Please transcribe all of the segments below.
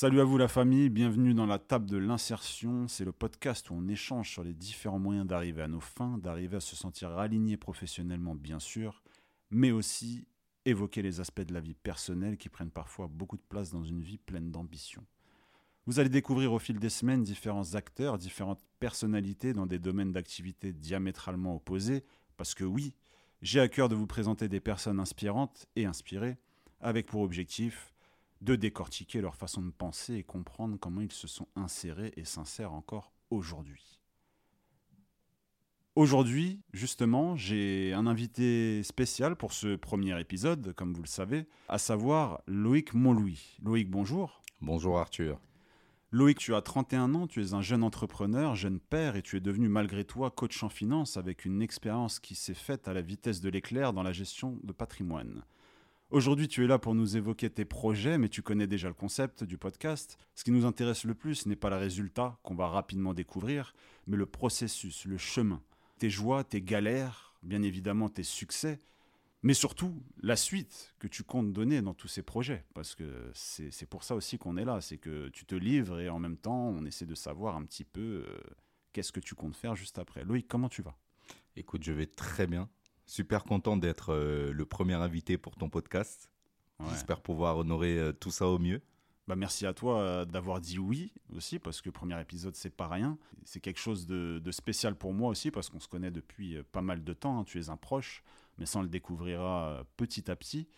Salut à vous la famille, bienvenue dans la table de l'insertion. C'est le podcast où on échange sur les différents moyens d'arriver à nos fins, d'arriver à se sentir aligné professionnellement bien sûr, mais aussi évoquer les aspects de la vie personnelle qui prennent parfois beaucoup de place dans une vie pleine d'ambition. Vous allez découvrir au fil des semaines différents acteurs, différentes personnalités dans des domaines d'activité diamétralement opposés, parce que oui, j'ai à cœur de vous présenter des personnes inspirantes et inspirées, avec pour objectif de décortiquer leur façon de penser et comprendre comment ils se sont insérés et s'insèrent encore aujourd'hui. Aujourd'hui, justement, j'ai un invité spécial pour ce premier épisode, comme vous le savez, à savoir Loïc Montlouis. Loïc, bonjour. Bonjour Arthur. Loïc, tu as 31 ans, tu es un jeune entrepreneur, jeune père, et tu es devenu malgré toi coach en finance avec une expérience qui s'est faite à la vitesse de l'éclair dans la gestion de patrimoine. Aujourd'hui, tu es là pour nous évoquer tes projets, mais tu connais déjà le concept du podcast. Ce qui nous intéresse le plus n'est pas le résultat qu'on va rapidement découvrir, mais le processus, le chemin, tes joies, tes galères, bien évidemment tes succès, mais surtout la suite que tu comptes donner dans tous ces projets. Parce que c'est pour ça aussi qu'on est là, c'est que tu te livres et en même temps, on essaie de savoir un petit peu euh, qu'est-ce que tu comptes faire juste après. Loïc, comment tu vas? Écoute, je vais très bien. Super content d'être euh, le premier invité pour ton podcast. J'espère pouvoir honorer euh, tout ça au mieux. Bah merci à toi d'avoir dit oui aussi, parce que premier épisode, c'est pas rien. C'est quelque chose de, spécial pour moi aussi, parce qu'on se connaît depuis pas mal de temps. Hein. Tu es un proche, mais ça, on le découvrira petit à petit.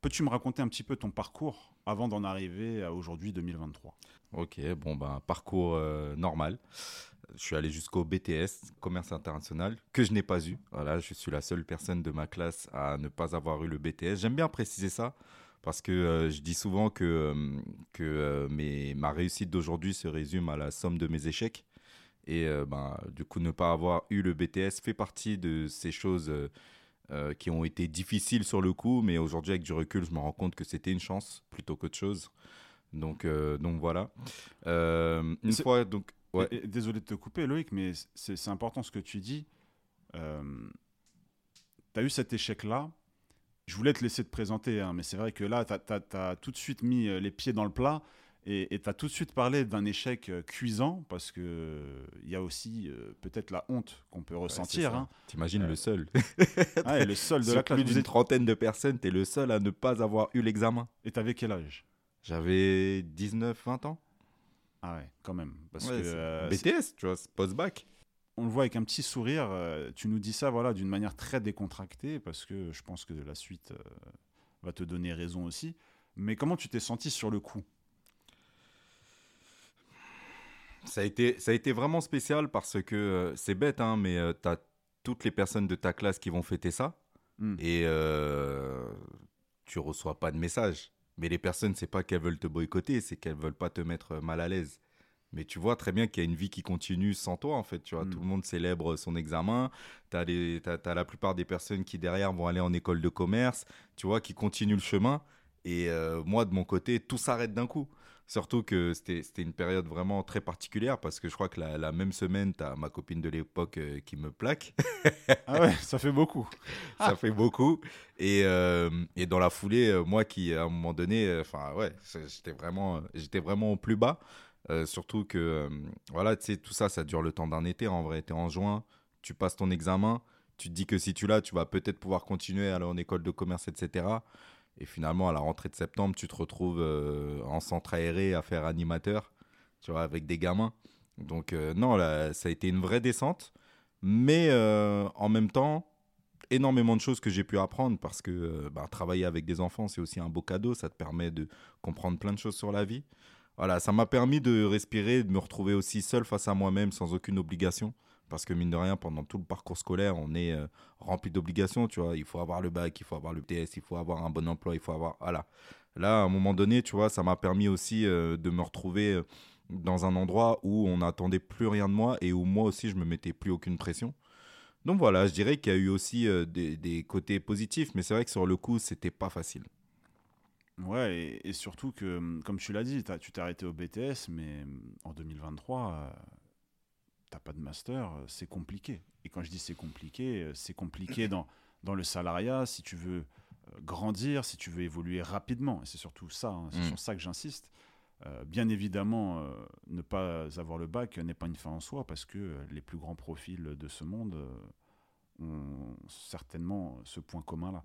Peux-tu me raconter un petit peu ton parcours avant d'en arriver à aujourd'hui 2023 Ok, bon, ben, parcours normal. Je suis allé jusqu'au BTS, commerce international, que je n'ai pas eu. Voilà, je suis la seule personne de ma classe à ne pas avoir eu le BTS. J'aime bien préciser ça parce que euh, je dis souvent que, euh, que euh, ma réussite d'aujourd'hui se résume à la somme de mes échecs. Et ben, du coup, ne pas avoir eu le BTS fait partie de ces choses qui ont été difficiles sur le coup, mais aujourd'hui, avec du recul, je me rends compte que c'était une chance plutôt qu'autre chose. Donc, donc voilà. une fois, donc, Désolé de te couper, Loïc, mais c'est important ce que tu dis. Euh, tu as eu cet échec-là. Je voulais te laisser te présenter, hein, mais c'est vrai que là, tu as, tout de suite mis euh, les pieds dans le plat et tu as tout de suite parlé d'un échec euh, cuisant parce qu'il il y a aussi peut-être la honte qu'on peut ressentir. Hein. T'imagines le seul. le seul de la classe. Plus d'une trentaine de personnes, tu es le seul à ne pas avoir eu l'examen. Et tu avais quel âge? J'avais 19, 20 ans. Ah ouais, quand même. Parce que, euh, BTS, tu vois, post-bac. On le voit avec un petit sourire. Euh, tu nous dis ça voilà, d'une manière très décontractée, parce que je pense que la suite euh, va te donner raison aussi. Mais comment tu t'es senti sur le coup? Ça a, été, ça a été vraiment spécial parce que c'est bête, hein, mais tu as toutes les personnes de ta classe qui vont fêter ça. Hmm. Et tu reçois pas de message. Mais les personnes, c'est pas qu'elles veulent te boycotter, c'est qu'elles veulent pas te mettre mal à l'aise. Mais tu vois très bien qu'il y a une vie qui continue sans toi, en fait. Tu vois, mm. tout le monde célèbre son examen. Tu as, la plupart des personnes qui, derrière, vont aller en école de commerce, tu vois, qui continuent le chemin. Et euh, moi, de mon côté, tout s'arrête d'un coup. Surtout que c'était une période vraiment très particulière parce que je crois que la, même semaine, tu as ma copine de l'époque euh, qui me plaque. ah ouais, ça fait beaucoup. ça fait beaucoup. Et, euh, et, dans la foulée, euh, moi qui, à un moment donné, enfin ouais, j'étais vraiment, vraiment au plus bas. surtout que, voilà, tu sais, tout ça, ça dure le temps d'un été. En vrai, tu es en juin, tu passes ton examen, tu te dis que si tu l'as, tu vas peut-être pouvoir continuer à aller en école de commerce, etc. Et finalement, à la rentrée de septembre, tu te retrouves euh, en centre aéré à faire animateur, tu vois, avec des gamins. Donc, euh, non, ça a été une vraie descente. Mais euh, en même temps, énormément de choses que j'ai pu apprendre parce que bah, travailler avec des enfants, c'est aussi un beau cadeau. Ça te permet de comprendre plein de choses sur la vie. Voilà, ça m'a permis de respirer, de me retrouver aussi seul face à moi-même sans aucune obligation. Parce que mine de rien, pendant tout le parcours scolaire, on est euh, rempli d'obligations, tu vois. Il faut avoir le bac, il faut avoir le TS, il faut avoir un bon emploi, il faut avoir... Voilà. Là, à un moment donné, tu vois, ça m'a permis aussi euh, de me retrouver euh, dans un endroit où on n'attendait plus rien de moi et où moi aussi, je me mettais plus aucune pression. Donc voilà, je dirais qu'il y a eu aussi des, côtés positifs, mais c'est vrai que sur le coup, c'était pas facile. Ouais, et, surtout que, comme tu l'as dit, tu t'es arrêté au BTS, mais en 2023, euh, t'as pas de master, euh, c'est compliqué. Et quand je dis c'est compliqué, euh, c'est compliqué dans, dans le salariat, si tu veux euh, grandir, si tu veux évoluer rapidement. Et c'est surtout ça, hein, c'est Mm. sur ça que j'insiste. Euh, bien évidemment, euh, ne pas avoir le bac n'est pas une fin en soi, parce que les plus grands profils de ce monde euh, ont certainement ce point commun-là.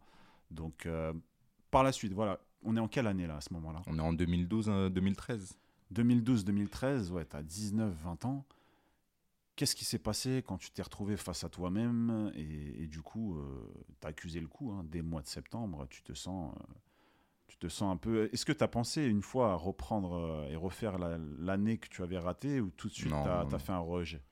Donc, par la suite, voilà, on est en quelle année là à ce moment-là? On est en 2012-2013. 2012-2013, ouais, t'as 19-20 ans. Qu'est-ce qui s'est passé quand tu t'es retrouvé face à toi-même et, et du coup, euh, t'as accusé le coup hein, dès le mois de septembre, tu te sens, euh, tu te sens un peu. Est-ce que t'as pensé une fois à reprendre euh, et refaire la- l'année que tu avais ratée ou tout de suite non, t'as non. fait un rejet?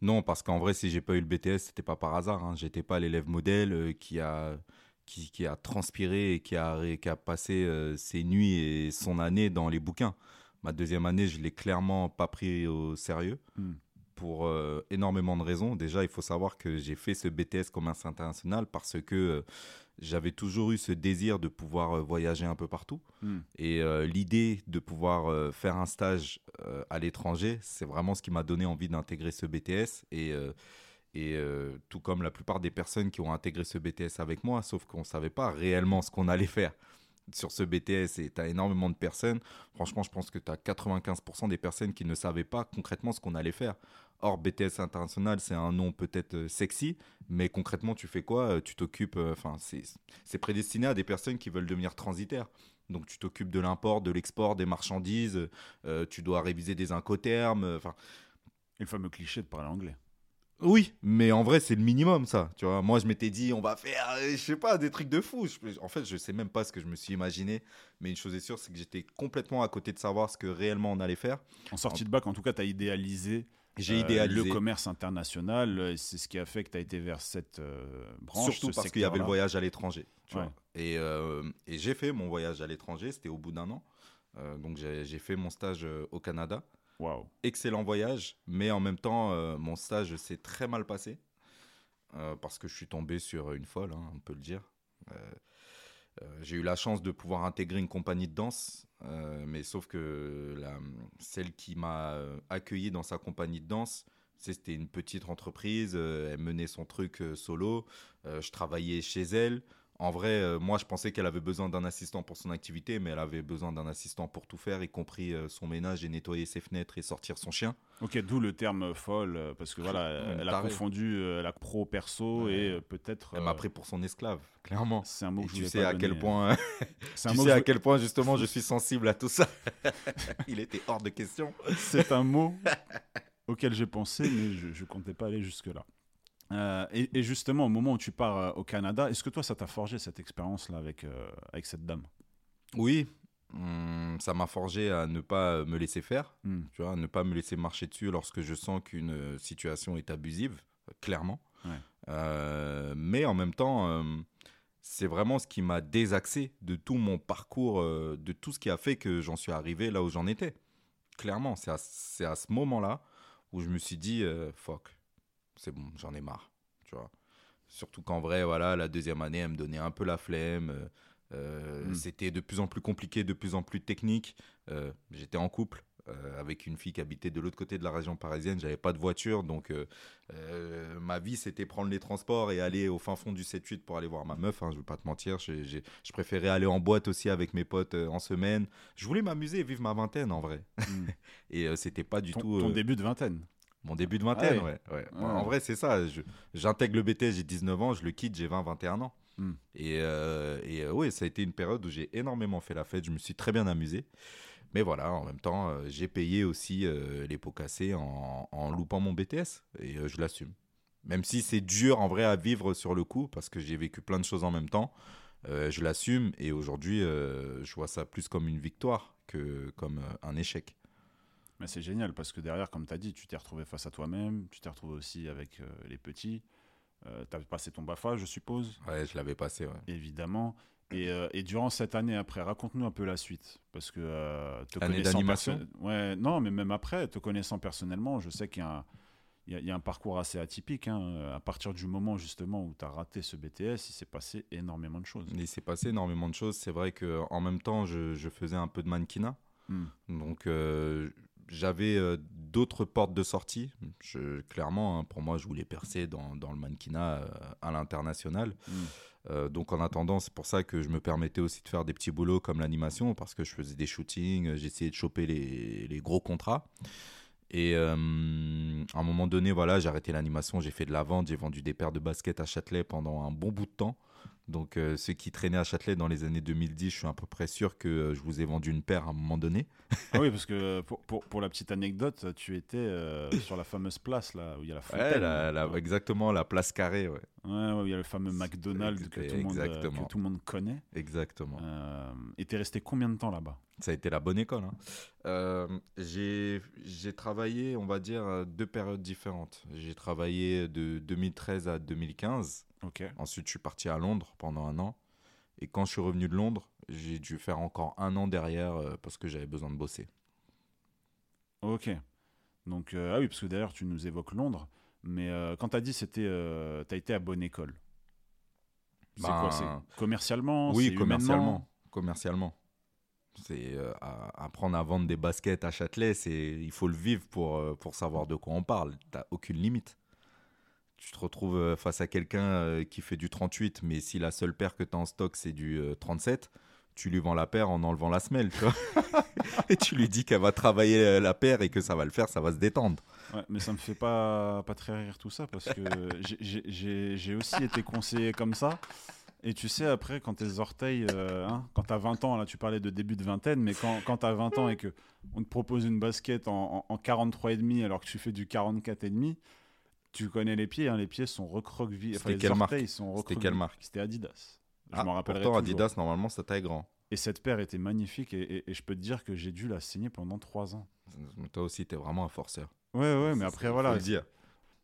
Non, parce qu'en vrai, si j'ai pas eu le BTS, c'était pas par hasard. Hein. J'étais pas l'élève modèle euh, qui a qui, qui a transpiré et qui a qui a passé euh, ses nuits et son année dans les bouquins. Ma deuxième année, je l'ai clairement pas pris au sérieux Hmm. Pour euh, énormément de raisons. Déjà, il faut savoir que j'ai fait ce BTS commerce international parce que euh, j'avais toujours eu ce désir de pouvoir euh, voyager un peu partout. Hmm. Et l'idée de pouvoir faire un stage à l'étranger, c'est vraiment ce qui m'a donné envie d'intégrer ce BTS. Et, et tout comme la plupart des personnes qui ont intégré ce BTS avec moi, sauf qu'on ne savait pas réellement ce qu'on allait faire sur ce BTS. Et tu as énormément de personnes. Franchement, je pense que tu as 95% des personnes qui ne savaient pas concrètement ce qu'on allait faire. Or, BTS international, c'est un nom peut-être euh, sexy, mais concrètement, tu fais quoi Euh, Tu t'occupes, euh, enfin, c'est c'est prédestiné à des personnes qui veulent devenir transitaires. Donc, tu t'occupes de l'import, de l'export, des marchandises, euh, tu dois réviser des incoterms, euh, enfin, Et le fameux cliché de parler anglais. oui, mais en vrai, c'est le minimum, ça. Tu vois, moi, je m'étais dit, on va faire, euh, je sais pas, des trucs de fou. Je- en fait, je sais même pas ce que je me suis imaginé, mais une chose est sûre, c'est que j'étais complètement à côté de savoir ce que réellement on allait faire. En sortie de bac, en tout cas, tu as idéalisé, J'ai euh, idéalisé, le commerce international. euh, C'est ce qui a fait que tu as été vers cette euh, branche. surtout ce parce qu'il y avait le voyage à l'étranger. Ouais. Et, euh, et j'ai fait mon voyage à l'étranger, c'était au bout d'un an. Donc, j'ai fait mon stage au Canada. Waouh. excellent voyage, mais en même temps, mon stage s'est très mal passé parce que je suis tombé sur une folle, hein, on peut le dire. Euh, j'ai eu la chance de pouvoir intégrer une compagnie de danse, euh, mais sauf que celle qui m'a euh, accueilli dans sa compagnie de danse, c'était une petite entreprise, elle menait son truc solo, je travaillais chez elle. En vrai, euh, moi, je pensais qu'elle avait besoin d'un assistant pour son activité, mais elle avait besoin d'un assistant pour tout faire, y compris euh, son ménage et nettoyer ses fenêtres et sortir son chien. Ok, d'où le terme folle, euh, parce que voilà, elle a confondu la pro perso Ouais. et peut-être. Elle m'a pris pour son esclave, clairement. C'est un mot que je tu sais pas à quel point, tu sais à quel point justement je suis sensible à tout ça. Il était hors de question. C'est un mot auquel j'ai pensé, mais je, je comptais pas aller jusque là. Euh, et, et justement, au moment où tu pars euh, au Canada, est-ce que toi, ça t'a forgé cette expérience-là avec, euh, avec cette dame? Oui, hum, ça m'a forgé à ne pas me laisser faire, Hmm. tu vois, à ne pas me laisser marcher dessus lorsque je sens qu'une situation est abusive, clairement. Ouais. Euh, mais en même temps, euh, c'est vraiment ce qui m'a désaxé de tout mon parcours, de tout ce qui a fait que j'en suis arrivé là où j'en étais. Clairement, c'est à, à ce moment-là où je me suis dit, fuck, c'est bon, j'en ai marre, tu vois. Surtout qu'en vrai, voilà, la deuxième année, elle me donnait un peu la flemme. euh, euh, Mm. C'était de plus en plus compliqué, de plus en plus technique. Euh, J'étais en couple euh, avec une fille qui habitait de l'autre côté de la région parisienne. J'avais pas de voiture, donc ma vie c'était prendre les transports et aller au fin fond du 7-8 pour aller voir ma meuf. Hein, je vais pas te mentir, je préférais aller en boîte aussi avec mes potes en semaine. Je voulais m'amuser et vivre ma vingtaine en vrai. Hmm. Et c'était pas du ton, tout. ton début de vingtaine mon début de vingtaine, Ah ouais. ouais. Ouais. En vrai, c'est ça. J'intègre le BTS, j'ai 19 ans, je le quitte, j'ai 20-21 ans. Hmm. Et, euh, et euh, oui, ça a été une période où j'ai énormément fait la fête, je me suis très bien amusé. Mais voilà, en même temps, euh, j'ai payé aussi les pots cassés en, en loupant mon BTS. Et je l'assume. Même si c'est dur en vrai à vivre sur le coup, parce que j'ai vécu plein de choses en même temps, je l'assume. Et aujourd'hui, je vois ça plus comme une victoire que comme un échec. Mais c'est génial parce que derrière, comme tu as dit, tu t'es retrouvé face à toi-même, tu t'es retrouvé aussi avec euh, les petits. tu as passé ton BAFA, je suppose, Ouais, je l'avais passé, ouais. évidemment. Et, euh, et durant cette année après, raconte-nous un peu la suite. Parce que euh, te Année d'animation Ouais, non, mais même après, te connaissant personnellement, je sais qu'il y a un, il y, a- il y a un parcours assez atypique. hein. À partir du moment justement où tu as raté ce BTS, il s'est passé énormément de choses. Il s'est passé énormément de choses. C'est vrai que en même temps, je, je faisais un peu de mannequinat. Hmm. Donc, euh, j'avais euh, d'autres portes de sortie. Je, clairement, hein, pour moi, je voulais percer dans, dans le mannequinat euh, à l'international. Hmm. Euh, donc, en attendant, c'est pour ça que je me permettais aussi de faire des petits boulots comme l'animation, parce que je faisais des shootings, j'essayais de choper les, les gros contrats. Et à un moment donné, voilà, j'ai arrêté l'animation, j'ai fait de la vente, j'ai vendu des paires de baskets à Châtelet pendant un bon bout de temps. Donc, euh, ceux qui traînaient à Châtelet dans les années 2010, je suis à peu près sûr que euh, je vous ai vendu une paire à un moment donné. Ah oui, parce que pour, pour, pour la petite anecdote, tu étais euh, sur la fameuse place là où il y a la fontaine. Ouais, la- la- Ouais. exactement, la place carrée, ouais. Ouais, où il y a le fameux McDonald's que tout, le monde, euh, Exactement. que tout le monde connaît. Exactement. Euh, et t'es resté combien de temps là-bas? Ça a été la bonne école. hein. Euh, j'ai travaillé, on va dire, deux périodes différentes. J'ai travaillé de 2013 à 2015. Ensuite, je suis parti à Londres pendant un an. Et quand je suis revenu de Londres, j'ai dû faire encore un an derrière euh, parce que j'avais besoin de bosser. Ok. Donc, euh, ah oui, parce que d'ailleurs, tu nous évoques Londres. Mais euh, quand t'as dit c'était, euh, t'as été à bonne école. C'est Ben, quoi C'est commercialement Oui, commercialement. Commercialement. C'est apprendre à vendre des baskets à Châtelet, c'est il faut le vivre pour, pour savoir de quoi on parle. T'as aucune limite. Tu te retrouves euh, face à quelqu'un euh, qui fait du 38, mais si la seule paire que tu as en stock c'est du euh, 37, tu lui vends la paire en enlevant la semelle, tu vois. et tu lui dis qu'elle va travailler euh, la paire et que ça va le faire, ça va se détendre. Ouais, mais ça me fait pas, pas très rire tout ça parce que j'ai- aussi été conseillé comme ça. Et tu sais, après, quand tes orteils, euh, hein, quand t'as 20 ans, là tu parlais de début de vingtaine, mais quand, quand t'as 20 ans et que on te propose une basket en, en, en 43,5 alors que tu fais du 44,5, tu connais les pieds, hein, les pieds sont recroquevillés. Enfin, C'était quelle marque C'était quelle marque C'était Adidas. Je Ah, m'en rappellerai pourtant, toujours. Adidas, normalement, ça taille grand. Et cette paire était magnifique et, et- et je peux te dire que j'ai dû la saigner pendant 3 ans. Toi aussi, tu es vraiment un forceur. Ouais, ouais, mais après, faut voilà. le dire.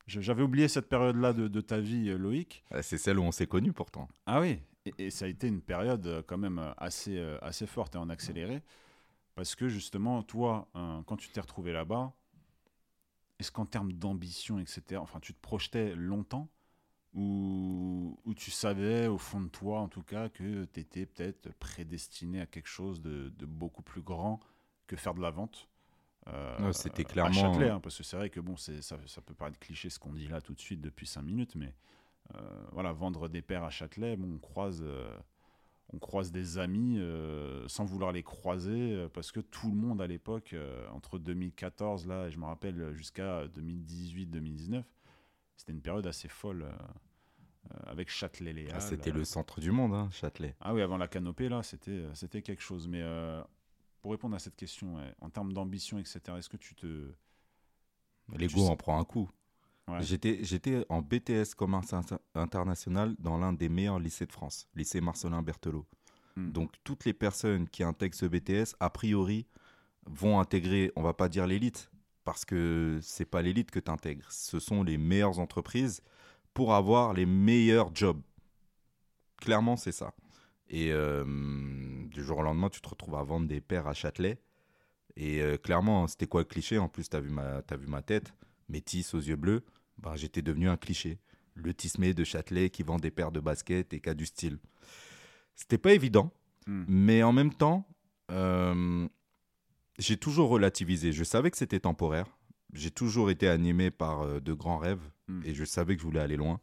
J'avais oublié cette période-là de, de ta vie, euh, Loïc. C'est celle où on s'est connus pourtant. Ah oui, et, et ça a été une période euh, quand même euh, assez, assez forte et en accéléré. Parce que justement, toi, euh, quand tu t'es retrouvé là-bas, est-ce qu'en termes d'ambition, etc., enfin, tu te projetais longtemps ou, ou tu savais au fond de toi, en tout cas, que tu étais peut-être prédestiné à quelque chose de, de beaucoup plus grand que faire de la vente? Euh, c'était à clairement- Châtelet, hein, parce que c'est vrai que bon, ça, ça peut paraître cliché ce qu'on dit là tout de suite depuis 5 minutes, mais euh, voilà, vendre des paires à Châtelet, bon, on croise, euh, on croise des amis euh, sans vouloir les croiser, euh, parce que tout le monde à l'époque, euh, entre 2014 là, et je me rappelle jusqu'à 2018-2019, c'était une période assez folle euh, avec Châtelet Ah. C'était le centre du monde, hein, Châtelet. Ah oui, avant la canopée là, c'était c'était quelque chose. Mais pour répondre à cette question, ouais, en termes d'ambition, etc., est-ce que tu te L'ego en prend un coup. Ouais. J'étais, en BTS commerce inter- international dans l'un des meilleurs lycées de France, lycée Marcelin Berthelot. Hmm. Donc toutes les personnes qui intègrent ce BTS, a priori, vont intégrer, on va pas dire l'élite, parce que c'est pas l'élite que tu intègres, ce sont les meilleures entreprises pour avoir les meilleurs jobs. Clairement, c'est ça. Et euh, du jour au lendemain, tu te retrouves à vendre des paires à Châtelet. Et euh, clairement, c'était quoi le cliché? En plus, tu as, t'as vu ma tête, métisse aux yeux bleus. Ben, J'étais devenu un cliché. Le tismé de Châtelet qui vend des paires de baskets et qui a du style. C'était pas évident, Hmm. mais en même temps, euh, j'ai toujours relativisé. Je savais que c'était temporaire. J'ai toujours été animé par euh, de grands rêves Hmm. et je savais que je voulais aller loin.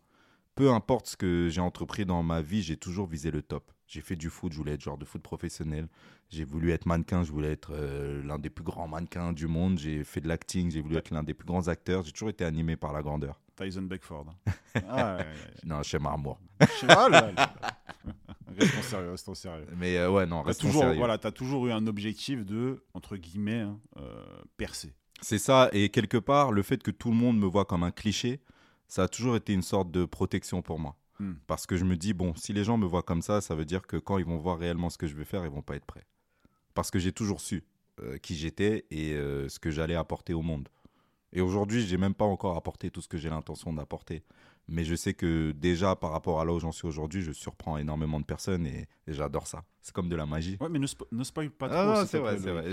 Peu importe ce que j'ai entrepris dans ma vie, j'ai toujours visé le top. J'ai fait du foot, je voulais être joueur de foot professionnel. J'ai voulu être mannequin, je voulais être euh, l'un des plus grands mannequins du monde. J'ai fait de l'acting, j'ai voulu être l'un des plus grands acteurs. J'ai toujours été animé par la grandeur. Tyson Beckford. hein. ah, ouais, ouais, ouais. Non, chez Marmour. Là, là. Restons sérieux, restons sérieux. Mais euh, ouais, non, T'as restons toujours, sérieux. voilà, as toujours eu un objectif de, entre guillemets, hein, euh, percer. C'est ça, et quelque part, le fait que tout le monde me voit comme un cliché, ça a toujours été une sorte de protection pour moi. Hmm. Parce que je me dis, bon, si les gens me voient comme ça, ça veut dire que quand ils vont voir réellement ce que je vais faire, ils vont pas être prêts. Parce que j'ai toujours su euh, qui j'étais et euh, ce que j'allais apporter au monde. Et aujourd'hui, j'ai même pas encore apporté tout ce que j'ai l'intention d'apporter. Mais je sais que déjà, par rapport à là où j'en suis aujourd'hui, je surprends énormément de personnes et, et j'adore ça. C'est comme de la magie. Ouais, mais ne, spo- ne spoil pas trop. Ah, c'est vrai, c'est vrai.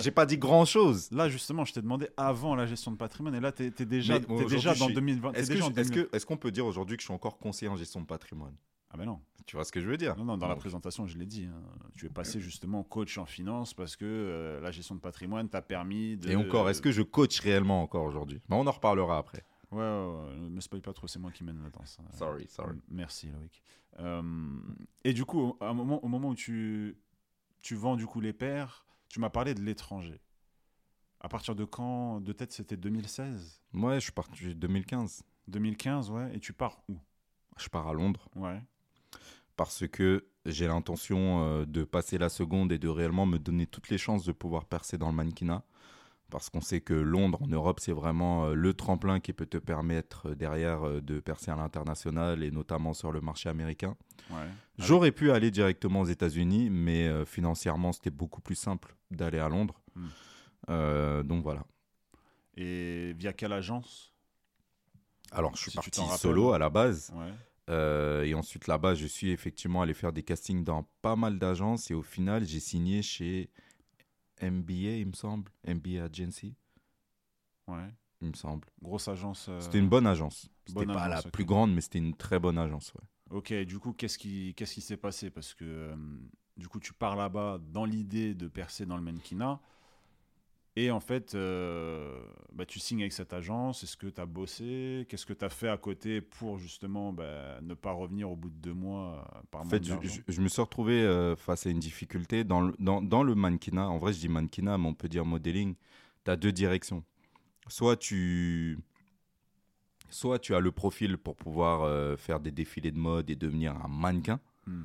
J'ai- pas dit grand chose. Là, justement, je t'ai demandé avant la gestion de patrimoine, et là, tu es, déjà, aujourd'hui, déjà dans suis- 2020. t'es Est-ce que déjà en je- est-ce 2000. que- est-ce qu'on peut dire aujourd'hui que je suis encore conseiller en gestion de patrimoine? Ah, ben non. Tu vois ce que je veux dire? Non, non, dans la présentation, je l'ai dit. hein. Tu es passé justement coach en finance parce que euh, la gestion de patrimoine t'a permis de. Et encore, est-ce que je coach réellement encore aujourd'hui? Mais On en reparlera après. Ouais, ouais, ouais, ne me spoil pas trop, c'est moi qui mène la danse. hein. Sorry, sorry. M- Merci, Loïc. Euh, et du coup, au, moment, au moment où tu, tu vends du coup les paires, tu m'as parlé de l'étranger. À partir de quand De tête, c'était 2016 Ouais, je suis parti 2015. 2015, ouais. Et tu pars où? Je pars à Londres Ouais. parce que j'ai l'intention euh, de passer la seconde et de réellement me donner toutes les chances de pouvoir percer dans le mannequinat. Parce qu'on sait que Londres, en Europe, c'est vraiment euh, le tremplin qui peut te permettre euh, derrière euh, de percer à l'international et notamment sur le marché américain. Ouais. J'aurais pu aller directement aux États-Unis, mais financièrement, c'était beaucoup plus simple d'aller à Londres. Hmm. Euh, donc voilà. Et via quelle agence? Alors, je suis Si parti solo à la base. Ouais. Euh, et ensuite, là-bas, je suis effectivement allé faire des castings dans pas mal d'agences. Et au final, j'ai signé chez MBA, il me semble. MBA Agency, Ouais. il me semble. Grosse agence. euh, C'était une bonne agence. C'était pas agence, la plus grande, mais c'était une très bonne agence. Ouais. Ok, du coup, qu'est-ce qui qu'est-ce qui s'est passé? Parce que euh, du coup, tu pars là-bas dans l'idée de percer dans le mannequinat. Et en fait, euh, bah, tu signes avec cette agence. Est-ce que tu as bossé? Qu'est-ce que tu as fait à côté pour justement bah, ne pas revenir au bout de deux mois euh, par En fait, je, je- je me suis retrouvé euh, face à une difficulté. Dans le, dans, dans le mannequinat, en vrai, je dis mannequinat, mais on peut dire modeling, tu as deux directions. Soit tu, soit tu as le profil pour pouvoir euh, faire des défilés de mode et devenir un mannequin. Hmm.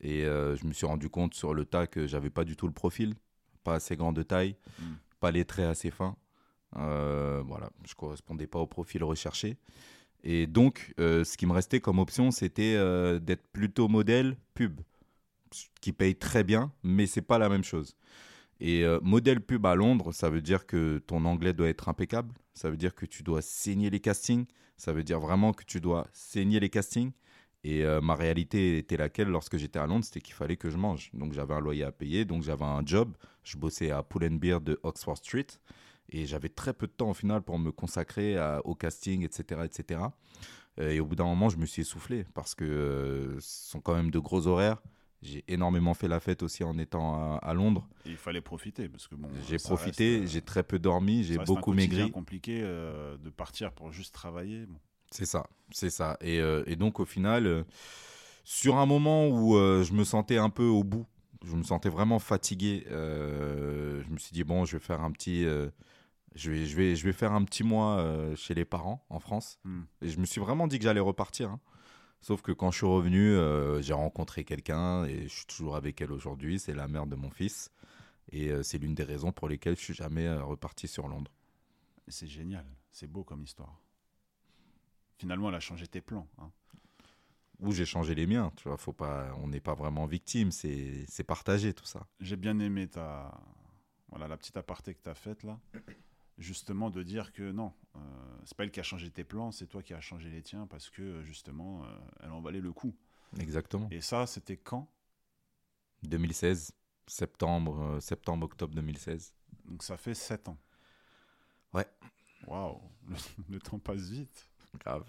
Et je me suis rendu compte sur le tas que j'avais pas du tout le profil, pas assez grand de taille, Hmm. Pas les traits assez fins. Euh, voilà, je correspondais pas au profil recherché. Et donc, euh, ce qui me restait comme option, c'était euh, d'être plutôt modèle pub, qui paye très bien, mais c'est pas la même chose. Et euh, modèle pub à Londres, ça veut dire que ton anglais doit être impeccable, ça veut dire que tu dois saigner les castings, ça veut dire vraiment que tu dois saigner les castings. Et euh, ma réalité était laquelle lorsque j'étais à Londres, c'était qu'il fallait que je mange. Donc j'avais un loyer à payer, donc j'avais un job. Je bossais à Pull and Beer de Oxford Street. Et j'avais très peu de temps au final pour me consacrer à- au casting, etc. etc. Euh, Et au bout d'un moment, je me suis essoufflé parce que euh, ce sont quand même de gros horaires. J'ai énormément fait la fête aussi en étant à, à Londres. Et il fallait profiter parce que bon. J'ai profité, euh, j'ai très peu dormi, j'ai beaucoup maigri. compliqué euh, de partir pour juste travailler. Bon. C'est ça, c'est ça. Et, euh, et donc au final, euh, sur un moment où euh, je me sentais un peu au bout, je me sentais vraiment fatigué, je me suis dit bon, je vais faire un petit, je vais, je vais, je vais faire un petit mois chez les parents en France. Hmm. Et je me suis vraiment dit que j'allais repartir. hein. Sauf que quand je suis revenu, j'ai rencontré quelqu'un et je suis toujours avec elle aujourd'hui. C'est la mère de mon fils. Et c'est l'une des raisons pour lesquelles je suis jamais reparti sur Londres. C'est génial, c'est beau comme histoire. Finalement, elle a changé tes plans. hein. Ou j'ai changé les miens. Tu vois, faut pas, on n'est pas vraiment victime. C'est partagé tout ça. J'ai bien aimé ta voilà la petite aparté que tu as faite là. Justement de dire que non, euh, c'est pas elle qui a changé tes plans, c'est toi qui as changé les tiens parce que justement euh, elle en valait le coup. Exactement. Et ça, c'était quand? 2016, septembre, euh, septembre, octobre 2016. Donc ça fait 7 ans. Ouais. Waouh, le, le temps passe vite. Grave.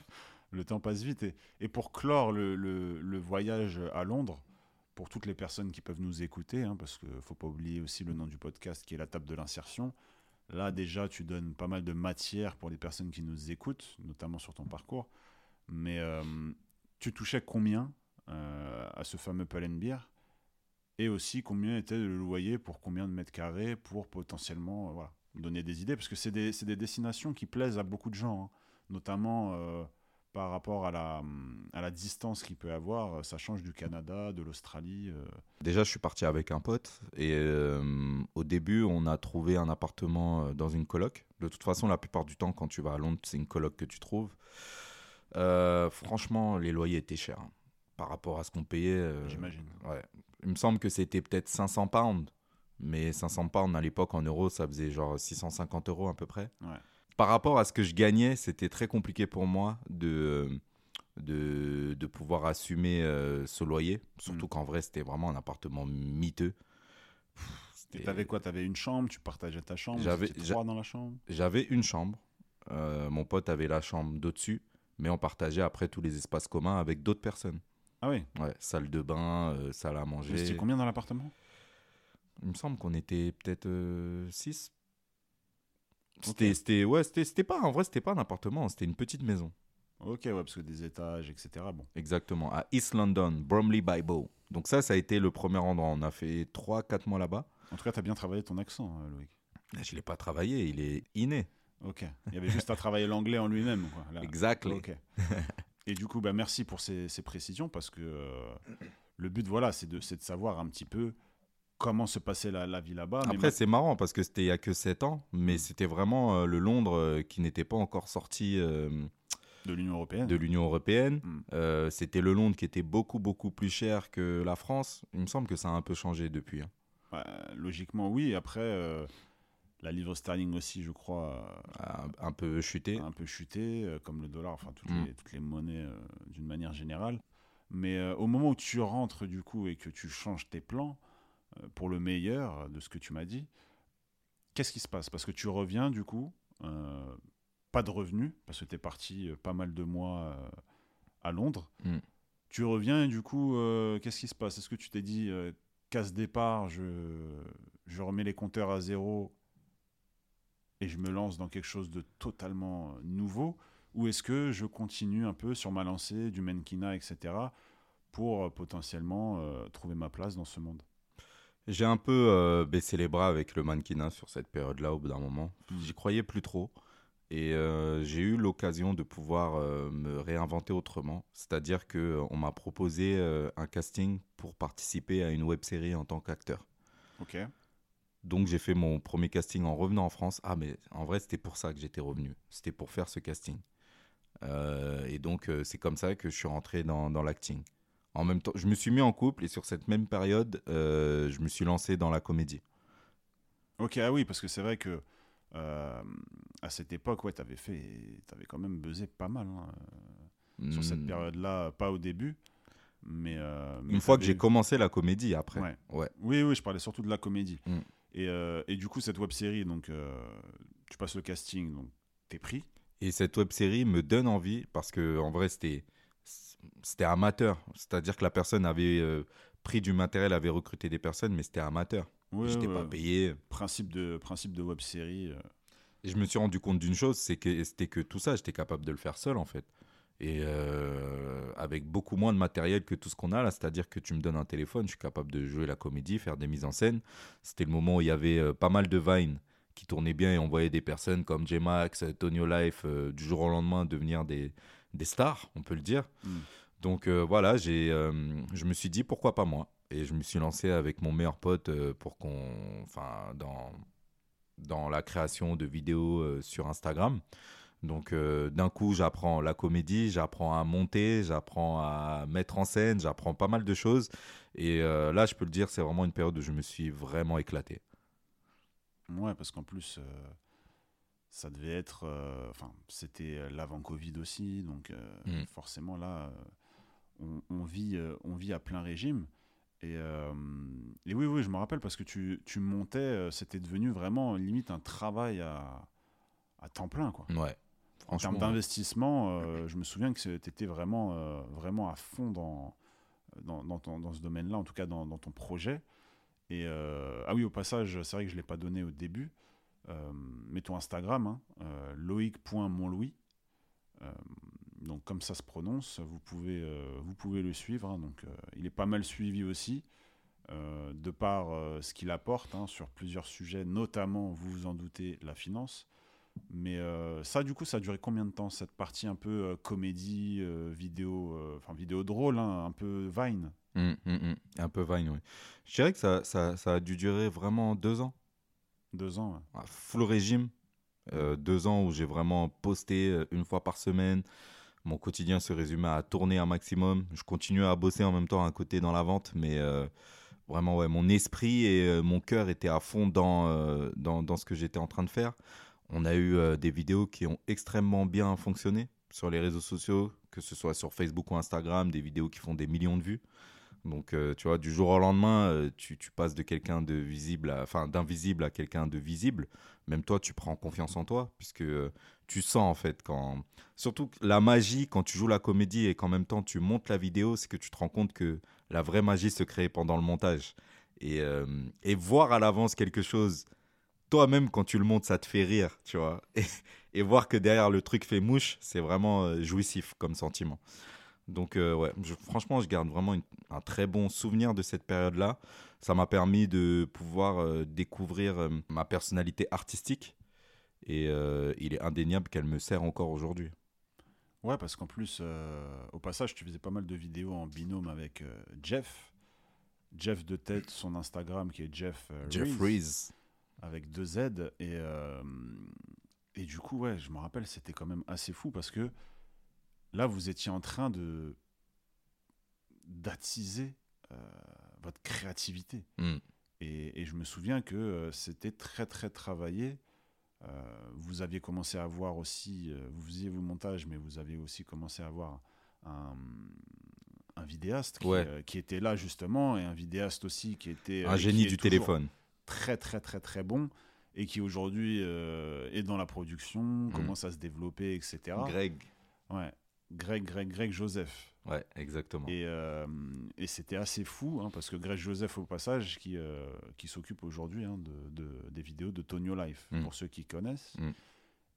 Le temps passe vite. Et, pour clore le, le- voyage à Londres, pour toutes les personnes qui peuvent nous écouter, hein, parce qu'il ne faut pas oublier aussi le nom du podcast qui est la table de l'insertion. Là, déjà, tu donnes pas mal de matière pour les personnes qui nous écoutent, notamment sur ton parcours. Mais euh, tu touchais combien euh, à ce fameux Palenbeer Et aussi, combien était le loyer pour combien de mètres carrés pour potentiellement voilà, donner des idées? Parce que c'est des, des destinations qui plaisent à beaucoup de gens, hein, notamment euh, par rapport à la, à la distance qu'il peut avoir. Ça change du Canada, de l'Australie. euh. Déjà, je suis parti avec un pote et euh, au début, on a trouvé un appartement euh, dans une coloc. De toute façon, la plupart du temps, quand tu vas à Londres, c'est une coloc que tu trouves. Euh, franchement, les loyers étaient chers hein, par rapport à ce qu'on payait. euh, J'imagine. Ouais. Il me semble que c'était peut-être 500 pounds, mais 500 pounds à l'époque en euros, ça faisait genre 650 euros à peu près. Ouais. Par rapport à ce que je gagnais, c'était très compliqué pour moi de, de, de pouvoir assumer euh, ce loyer. Surtout Mm. qu'en vrai, c'était vraiment un appartement miteux. C'était- t'avais quoi? T'avais une chambre, tu partageais ta chambre? J'avais- trois dans la chambre? J'avais une chambre. Euh, mon pote avait la chambre d'au-dessus. Mais on partageait après tous les espaces communs avec d'autres personnes. Ah oui Ouais, salle de bain, euh, salle à manger. combien dans l'appartement? Il me semble qu'on était peut-être 6. C'était, c'était, ouais, c'était, c'était pas, en vrai, c'était pas un appartement, c'était une petite maison. Ok, ouais, parce que des étages, etc. Bon. Exactement, à East London, Bromley by Bow. Donc ça, ça a été le premier endroit. On a fait 3-4 mois là-bas. En tout cas, t'as bien travaillé ton accent, euh, Loïc. Je l'ai pas travaillé, il est inné. Ok. Il y avait juste à travailler l'anglais en lui-même, quoi. là. Exactly. Ok. Et du coup, bah, merci pour ces, ces précisions parce que euh, le but, voilà, c'est de, c'est de savoir un petit peu comment se passait la, la vie là-bas. Après, c'est marrant parce que c'était il y a que 7 ans, mais c'était vraiment euh, le Londres euh, qui n'était pas encore sorti euh, de l'Union européenne. de l'Union européenne. Mm. Euh, c'était le Londres qui était beaucoup, beaucoup plus cher que la France. Il me semble que ça a un peu changé depuis. hein. Bah, logiquement, oui. Après, la livre sterling aussi, je crois, Un, un peu chuté. un peu chuté, comme le dollar, enfin toutes, Mm. les, toutes les monnaies d'une manière générale. Mais au moment où tu rentres du coup et que tu changes tes plans pour le meilleur de ce que tu m'as dit, qu'est-ce qui se passe? Parce que tu reviens du coup, euh, pas de revenus, parce que tu es parti euh, pas mal de mois euh, à Londres. Mm. Tu reviens et du coup, euh, qu'est-ce qui se passe? Est-ce que tu t'es dit, casse départ, je, je remets les compteurs à zéro et je me lance dans quelque chose de totalement nouveau? Ou est-ce que je continue un peu sur ma lancée du mannequinat, etc., pour potentiellement trouver ma place dans ce monde? J'ai un peu euh, baissé les bras avec le mannequinat sur cette période-là au bout d'un moment. Mm. J'y croyais plus trop. Et euh, j'ai eu l'occasion de pouvoir euh, me réinventer autrement. C'est-à-dire qu'on m'a proposé un casting pour participer à une web série en tant qu'acteur. Ok. Donc j'ai fait mon premier casting en revenant en France. Ah mais en vrai c'était pour ça que j'étais revenu. C'était pour faire ce casting. Et donc c'est comme ça que je suis rentré dans, dans l'acting. En même temps, je me suis mis en couple et sur cette même période, euh, je me suis lancé dans la comédie. Ok, ah oui, parce que c'est vrai que euh, à cette époque, ouais, t'avais fait, t'avais quand même buzzé pas mal hein, sur cette Hmm. période-là, pas au début, mais, euh, mais Une fois que j'ai commencé la comédie après. Ouais. Ouais. Oui, oui, je parlais surtout de la comédie. Mm. Et, euh, et du coup, cette web série, donc, tu passes le casting, donc t'es pris. Et cette web série me donne envie parce que en vrai c'était c'était amateur. C'est-à-dire que la personne avait euh, pris du matériel, avait recruté des personnes, mais c'était amateur. Ouais, J'étais ouais, pas payé. Principe de, principe de web série. euh, Et je me suis rendu compte d'une chose, c'est que c'était que tout ça, j'étais capable de le faire seul en fait. Et euh, avec beaucoup moins de matériel que tout ce qu'on a là, c'est-à-dire que tu me donnes un téléphone, je suis capable de jouer la comédie, faire des mises en scène. C'était le moment où il y avait pas mal de Vine qui tournaient bien et on voyait des personnes comme J-Max, Tonio Life, du jour au lendemain devenir des, des stars, on peut le dire. Mm. Donc euh, voilà, j'ai, euh, je me suis dit pourquoi pas moi? Et je me suis lancé avec mon meilleur pote euh, pour qu'on, enfin, dans, dans la création de vidéos sur Instagram. Donc d'un coup, j'apprends la comédie, j'apprends à monter, j'apprends à mettre en scène, j'apprends pas mal de choses. Et là, je peux le dire, c'est vraiment une période où je me suis vraiment éclaté. Ouais, parce qu'en plus, ça devait être. euh, Enfin, c'était euh, l'avant Covid aussi, donc euh, Mm. forcément là, on, on vit, on vit à plein régime. Et, euh, et oui, oui, je me rappelle parce que tu, tu montais, euh, c'était devenu vraiment limite un travail à, à temps plein, quoi. Ouais. En termes d'investissement, euh, je me souviens que tu étais vraiment, vraiment à fond dans, dans, dans, ton- dans ce domaine-là, en tout cas dans, dans ton projet. Et ah oui, au passage, c'est vrai que je ne l'ai pas donné au début, euh, ton Instagram, hein, euh, loïc.monlouis, euh, donc comme ça se prononce, vous pouvez, vous pouvez le suivre. hein, donc, il est pas mal suivi aussi, de par ce qu'il apporte hein, sur plusieurs sujets, notamment, vous vous en doutez, la finance. Mais ça, du coup, ça a duré combien de temps, cette partie un peu comédie, vidéo, enfin vidéo drôle, hein, un peu Vine? Hum, hum, hum. un peu Vine, oui. Je dirais que ça, ça, ça a dû durer vraiment deux ans. Deux ans. ouais. à full régime. Euh, deux ans où j'ai vraiment posté euh, une fois par semaine. Mon quotidien se résumait à tourner un maximum. Je continuais à bosser en même temps à côté dans la vente, mais euh, vraiment, ouais, mon esprit et mon cœur étaient à fond dans, dans, ce que j'étais en train de faire. On a eu des vidéos qui ont extrêmement bien fonctionné sur les réseaux sociaux, que ce soit sur Facebook ou Instagram, des vidéos qui font des millions de vues. Donc, euh, tu vois, du jour au lendemain, euh, tu, passes de quelqu'un de visible, enfin d'invisible à quelqu'un de visible. Même toi, tu prends confiance en toi, puisque euh, tu sens en fait quand. Surtout la magie, quand tu joues la comédie et qu'en même temps tu montes la vidéo, c'est que tu te rends compte que la vraie magie se crée pendant le montage. Et, et voir à l'avance quelque chose, toi-même, quand tu le montes, ça te fait rire, tu vois. Et, voir que derrière le truc fait mouche, c'est vraiment jouissif comme sentiment. Donc, euh, ouais, je- franchement, je garde vraiment une- un très bon souvenir de cette période-là. Ça m'a permis de pouvoir euh, découvrir euh, ma personnalité artistique. Et il est indéniable qu'elle me sert encore aujourd'hui. Ouais, parce qu'en plus, au passage, tu faisais pas mal de vidéos en binôme avec Jeff. Jeff de tête, son Instagram qui est Jeff, Jeff Reese, Reese. avec deux Z. Et, et du coup, ouais, je me rappelle, c'était quand même assez fou parce que là, vous étiez en train de d'attiser euh, votre créativité. Mm. Et, et je me souviens que euh, c'était très très travaillé. Euh, vous aviez commencé à voir aussi, vous faisiez vos montages, mais vous aviez aussi commencé à voir un, un vidéaste qui, Ouais. euh, qui était là justement, et un vidéaste aussi qui était Un génie du téléphone. très très très très bon et qui aujourd'hui euh, est dans la production, commence à se développer, etc. Greg. Ouais. Greg, Greg, Greg Joseph. Ouais, exactement. Et, euh, et c'était assez fou, hein, parce que Greg Joseph, au passage, qui, euh, qui s'occupe aujourd'hui hein, de, de- des vidéos de Tonio Life, Mm. pour ceux qui connaissent. Mm.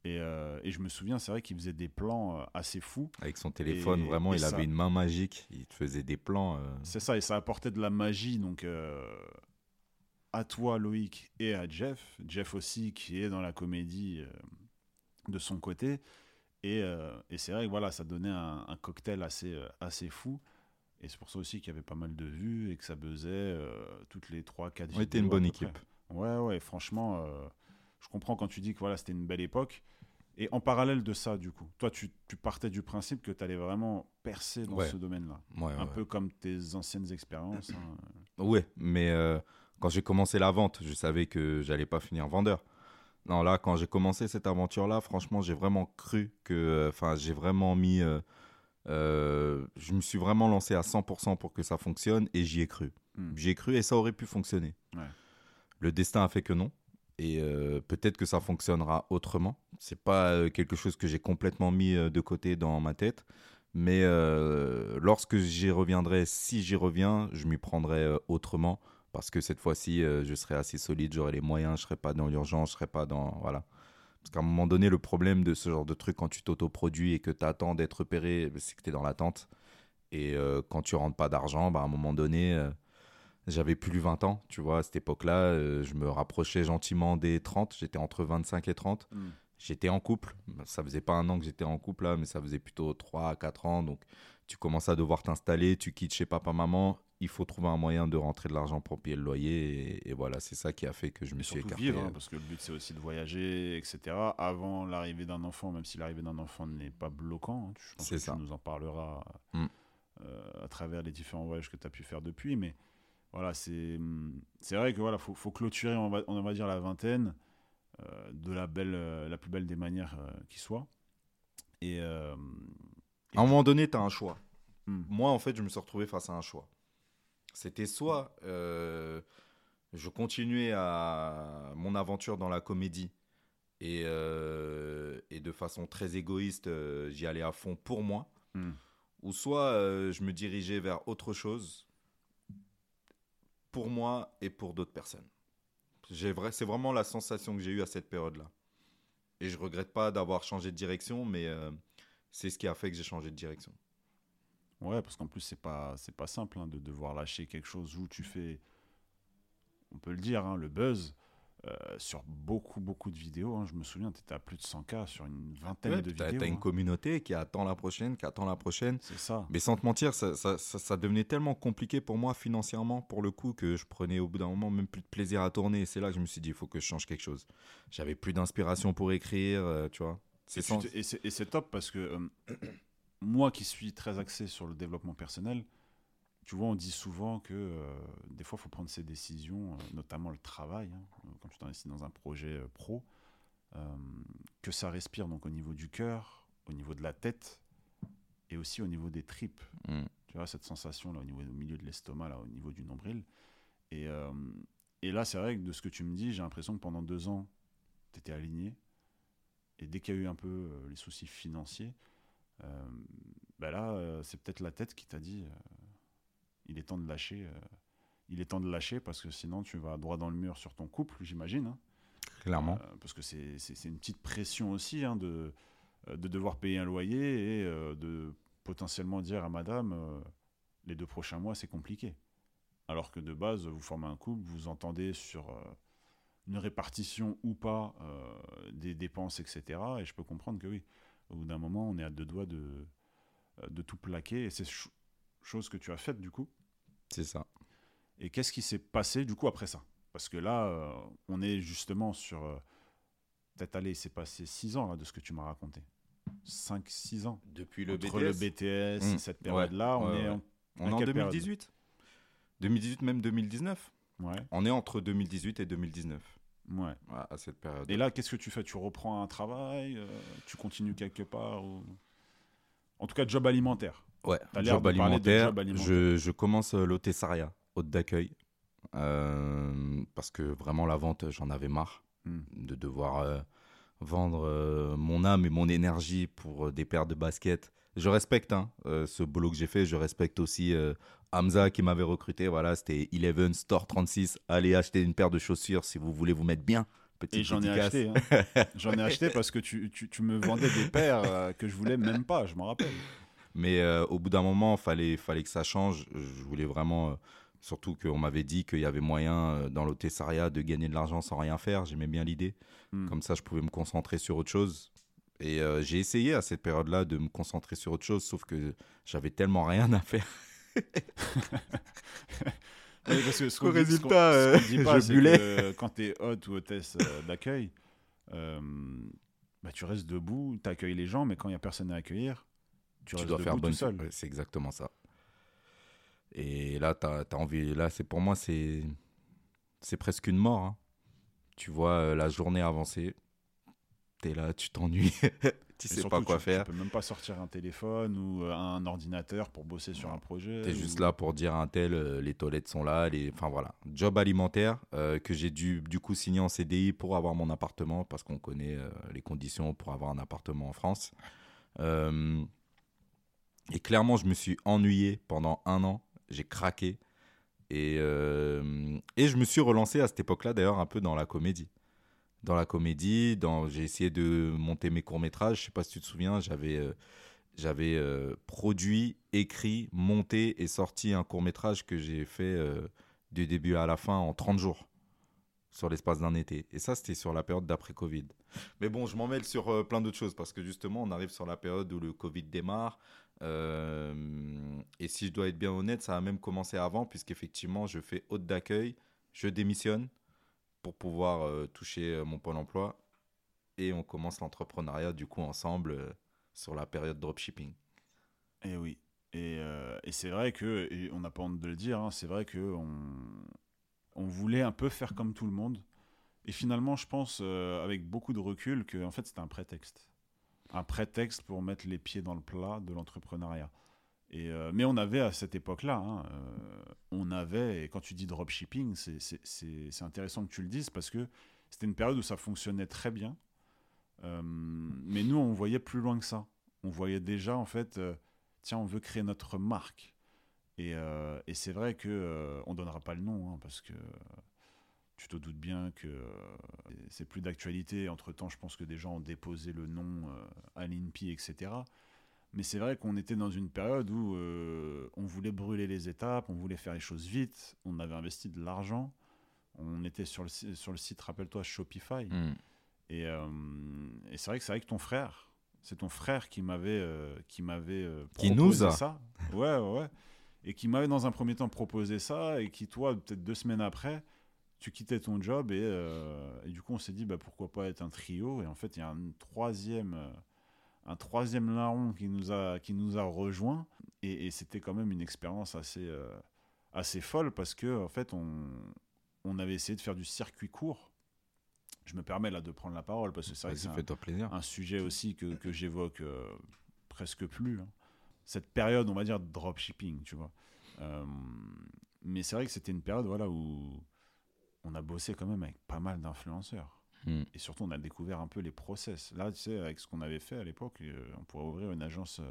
Et, euh, et je me souviens, c'est vrai qu'il faisait des plans assez fous. Avec son téléphone, Et- vraiment, et il ça- avait une main magique. Il te faisait des plans. C'est ça, et ça apportait de la magie, donc à toi, Loïc, et à Jeff. Jeff aussi, qui est dans la comédie de son côté. Et, euh, et c'est vrai que voilà, ça donnait un, un cocktail assez, euh, assez fou. Et c'est pour ça aussi qu'il y avait pas mal de vues et que ça buzzait euh, toutes les 3-4 vidéos. On était une bonne équipe. près. Ouais, ouais, franchement, je comprends quand tu dis que voilà, c'était une belle époque. Et en parallèle de ça, du coup, toi, tu, tu partais du principe que tu allais vraiment percer dans Ouais. ce domaine-là. ouais, Un ouais. peu comme tes anciennes expériences. hein. Ouais, mais quand j'ai commencé la vente, je savais que j'allais pas finir vendeur. Non, là, quand j'ai commencé cette aventure-là, franchement, j'ai vraiment cru que. Enfin, j'ai vraiment mis. euh, euh, je me suis vraiment lancé à 100% pour que ça fonctionne et j'y ai cru. Hmm. J'y ai cru et ça aurait pu fonctionner. Ouais. Le destin a fait que non. Et euh, peut-être que ça fonctionnera autrement. C'est pas euh, quelque chose que j'ai complètement mis euh, de côté dans ma tête. Mais euh, lorsque j'y reviendrai, si j'y reviens, je m'y prendrai euh, autrement. Parce que cette fois-ci, euh, je serai assez solide, j'aurai les moyens, je serai pas dans l'urgence, je serai pas dans. Voilà. Parce qu'à un moment donné, le problème de ce genre de truc, quand tu t'autoproduis et que tu attends d'être repéré, c'est que tu es dans l'attente. Et euh, quand tu rentres pas d'argent, bah, à un moment donné, euh, j'avais plus 20 ans, tu vois, à cette époque-là, je me rapprochais gentiment des 30, j'étais entre 25 et 30. Hmm. J'étais en couple, ça faisait pas un an que j'étais en couple là, mais ça faisait plutôt 3 à 4 ans, donc tu commences à devoir t'installer, tu quittes chez papa-maman, il faut trouver un moyen de rentrer de l'argent pour payer le loyer, et, et voilà, c'est ça qui a fait que je me Et suis écarté. vivre, hein, parce que le but c'est aussi de voyager, etc. Avant l'arrivée d'un enfant, même si l'arrivée d'un enfant n'est pas bloquant, hein, je pense que ça. tu nous en parleras Mm. euh, à travers les différents voyages que tu as pu faire depuis. Mais voilà, c'est c'est vrai que voilà, faut, faut clôturer, on va, on va dire la vingtaine euh, de la belle, euh, la plus belle des manières qui soit. Et À un moment donné, tu as un choix. hmm, Moi, en fait, je me suis retrouvé face à un choix. C'était soit euh, je continuais à mon aventure dans la comédie et, euh, et de façon très égoïste, euh, j'y allais à fond pour moi, hmm. ou soit je me dirigeais vers autre chose pour moi et pour d'autres personnes. Vrai, c'est vraiment la sensation que j'ai eue à cette période-là. Et je regrette pas d'avoir changé de direction, mais c'est ce qui a fait que j'ai changé de direction. Ouais, parce qu'en plus, c'est pas, c'est pas simple hein, de devoir lâcher quelque chose où tu fais, on peut le dire, hein, le buzz euh, sur beaucoup, beaucoup de vidéos. hein. Je me souviens, tu étais à plus de 100K sur une vingtaine Ouais, de vidéos. t'as une hein. communauté qui attend la prochaine, qui attend la prochaine. C'est ça. Mais sans te mentir, ça, ça, ça- ça devenait tellement compliqué pour moi financièrement, pour le coup, que je prenais au bout d'un moment même plus de plaisir à tourner. Et c'est là que je me suis dit, il faut que je change quelque chose. J'avais plus d'inspiration pour écrire, euh, tu vois. C'est Et, tu sans... te- et c'est, et c'est top parce que euh, moi qui suis très axé sur le développement personnel, tu vois, on dit souvent que euh, des fois, il faut prendre ses décisions, euh, notamment le travail. hein. quand tu t'investis dans un projet euh, pro, que ça respire donc au niveau du cœur, au niveau de la tête et aussi au niveau des tripes. Mm. Tu vois, cette sensation là au, niveau, au milieu de l'estomac, là, au niveau du nombril. Et, euh, et là, c'est vrai que de ce que tu me dis, j'ai l'impression que pendant deux ans, tu étais aligné. Et dès qu'il y a eu un peu euh, les soucis financiers, euh, bah là, euh, c'est peut-être la tête qui t'a dit euh, il est temps de lâcher. il est temps de lâcher parce que sinon tu vas droit dans le mur sur ton couple, j'imagine. hein. Clairement. Parce que c'est une petite pression aussi hein, de, de devoir payer un loyer et de potentiellement dire à madame les deux prochains mois c'est compliqué. Alors que de base, vous formez un couple, vous entendez sur euh, une répartition ou pas euh, des dépenses, etc. Et je peux comprendre que oui, au bout d'un moment, on est à deux doigts de, euh, de tout plaquer. Et c'est ch- chose que tu as faite du coup. C'est ça. Et qu'est-ce qui s'est passé du coup après ça? Parce que là, euh, on est justement sur. euh, Peut-être allé, il s'est passé 6 ans là, de ce que tu m'as raconté. 5-6 ans. Depuis le Entre BTS. le BTS et Mm. cette période-là, on ouais, est ouais. en. On à est en quelle période? 2018. 2018, même 2019. Ouais, On est entre 2018 et 2019. Ouais. à à cette période. Et là, qu'est-ce que tu fais? Tu reprends un travail euh, Tu continues quelque part ou... En tout cas, job alimentaire. Ouais, job de parler de alimentaire. job alimentaire. Je, je commence euh, l'hôtessariat, hôte d'accueil. euh, parce que vraiment, la vente, j'en avais marre Hmm. de devoir euh, vendre euh, mon âme et mon énergie pour euh, des paires de baskets. Je respecte hein, euh, ce boulot que j'ai fait. Je respecte aussi euh, Hamza qui m'avait recruté. Voilà, c'était Eleven Store 36. Allez acheter une paire de chaussures si vous voulez vous mettre bien. Petite Et j'en ai acheté. hein. J'en ai acheté parce que tu, tu, tu me vendais des paires euh, que je voulais même pas, je m'en rappelle. Mais euh, au bout d'un moment, fallait, fallait que ça change. Je voulais vraiment, euh, surtout qu'on m'avait dit qu'il y avait moyen dans l'hôtessariat de gagner de l'argent sans rien faire. J'aimais bien l'idée. Hmm. Comme ça, je pouvais me concentrer sur autre chose. Et j'ai essayé à cette période-là de me concentrer sur autre chose, sauf que j'avais tellement rien à faire. Oui, parce que ce qu'on dit- ce qu'on- résultat, ce euh, dit pas, je c'est bullais. que quand tu es hôte ou hôtesse euh, d'accueil, euh, bah, tu restes debout, tu accueilles les gens, mais quand il n'y a personne à accueillir, tu, tu restes dois debout faire tout bonne seul. Ouais, C'est exactement ça. Et là, tu as, envie. Là, c'est pour moi, c'est c'est presque une mort. hein. Tu vois la journée avancer. Tu es là, tu t'ennuies. tu sais surtout, pas quoi tu, faire. Tu peux même pas sortir un téléphone ou euh, un ordinateur pour bosser sur un projet. Tu es juste là pour dire à un tel, euh, les toilettes sont là. Les... Enfin voilà. Job alimentaire euh, que j'ai dû du coup signer en CDI pour avoir mon appartement parce qu'on connaît euh, les conditions pour avoir un appartement en France. Et clairement, je me suis ennuyé pendant un an. J'ai craqué. Et, et je me suis relancé à cette époque-là, d'ailleurs, un peu dans la comédie. Dans la comédie, dans... j'ai essayé de monter mes courts-métrages. Je sais pas si tu te souviens, j'avais euh, j'avais euh, produit, écrit, monté et sorti un court-métrage que j'ai fait euh, du début à la fin en 30 jours sur l'espace d'un été. Et ça, c'était sur la période d'après-Covid. Mais bon, je m'en mêle sur plein d'autres choses parce que justement, on arrive sur la période où le Covid démarre. Et si je dois être bien honnête, ça a même commencé avant, puisqu'effectivement, je fais hôte d'accueil, je démissionne pour pouvoir euh, toucher euh, mon pôle emploi. Et on commence l'entrepreneuriat, du coup, ensemble euh, sur la période dropshipping. Et oui. Et, et c'est vrai que, et on n'a pas honte de le dire, hein, c'est vrai que on, on voulait un peu faire comme tout le monde. Et finalement, je pense, avec beaucoup de recul, que en fait, c'était un prétexte. Un prétexte pour mettre les pieds dans le plat de l'entrepreneuriat. Euh, mais on avait à cette époque-là, hein, euh, on avait, et quand tu dis dropshipping, c'est- intéressant que tu le dises parce que c'était une période où ça fonctionnait très bien. Euh, mais nous, on voyait plus loin que ça. On voyait déjà, en fait, tiens, on veut créer notre marque. Et, c'est vrai que on donnera pas le nom, hein, parce que tu te doutes bien que c'est plus d'actualité. Entre-temps, je pense que des gens ont déposé le nom à l'INPI, etc. Mais c'est vrai qu'on était dans une période où euh, on voulait brûler les étapes, on voulait faire les choses vite, on avait investi de l'argent. On était sur le, sur le site, rappelle-toi, Shopify. Hmm. Et, euh, et c'est vrai que c'est avec ton frère. C'est ton frère qui m'avait euh, qui m'avait euh, Qui proposé nous a. ça. Ouais, ouais. Et qui m'avait dans un premier temps proposé ça et qui toi peut-être deux semaines après tu quittais ton job et, et du coup on s'est dit bah pourquoi pas être un trio et en fait il y a un troisième un troisième larron qui nous a qui nous a rejoint et, et c'était quand même une expérience assez euh, assez folle parce que en fait on on avait essayé de faire du circuit court je me permets là de prendre la parole parce que c'est vrai que Vas-y, c'est un- un sujet aussi que, que j'évoque euh, presque plus. hein. Cette période, on va dire, de dropshipping, tu vois. Euh, mais c'est vrai que c'était une période voilà, où on a bossé quand même avec pas mal d'influenceurs. Hmm. Et surtout, on a découvert un peu les process. Là, tu sais, avec ce qu'on avait fait à l'époque, euh, on pourrait ouvrir une agence, euh,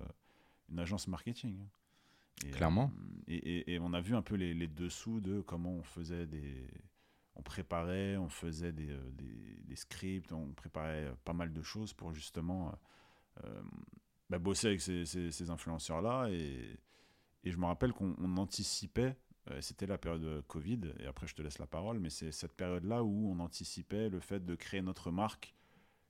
une agence marketing. Et, Clairement. euh, et, et- et on a vu un peu les, les dessous de comment on faisait des. On préparait, on faisait des, euh, des, des scripts, on préparait euh, pas mal de choses pour justement euh, euh, bah, bosser avec ces, ces- ces influenceurs-là. Et, et je me rappelle qu'on on anticipait, euh, c'était la période de Covid, et après je te laisse la parole, mais c'est cette période-là où on anticipait le fait de créer notre marque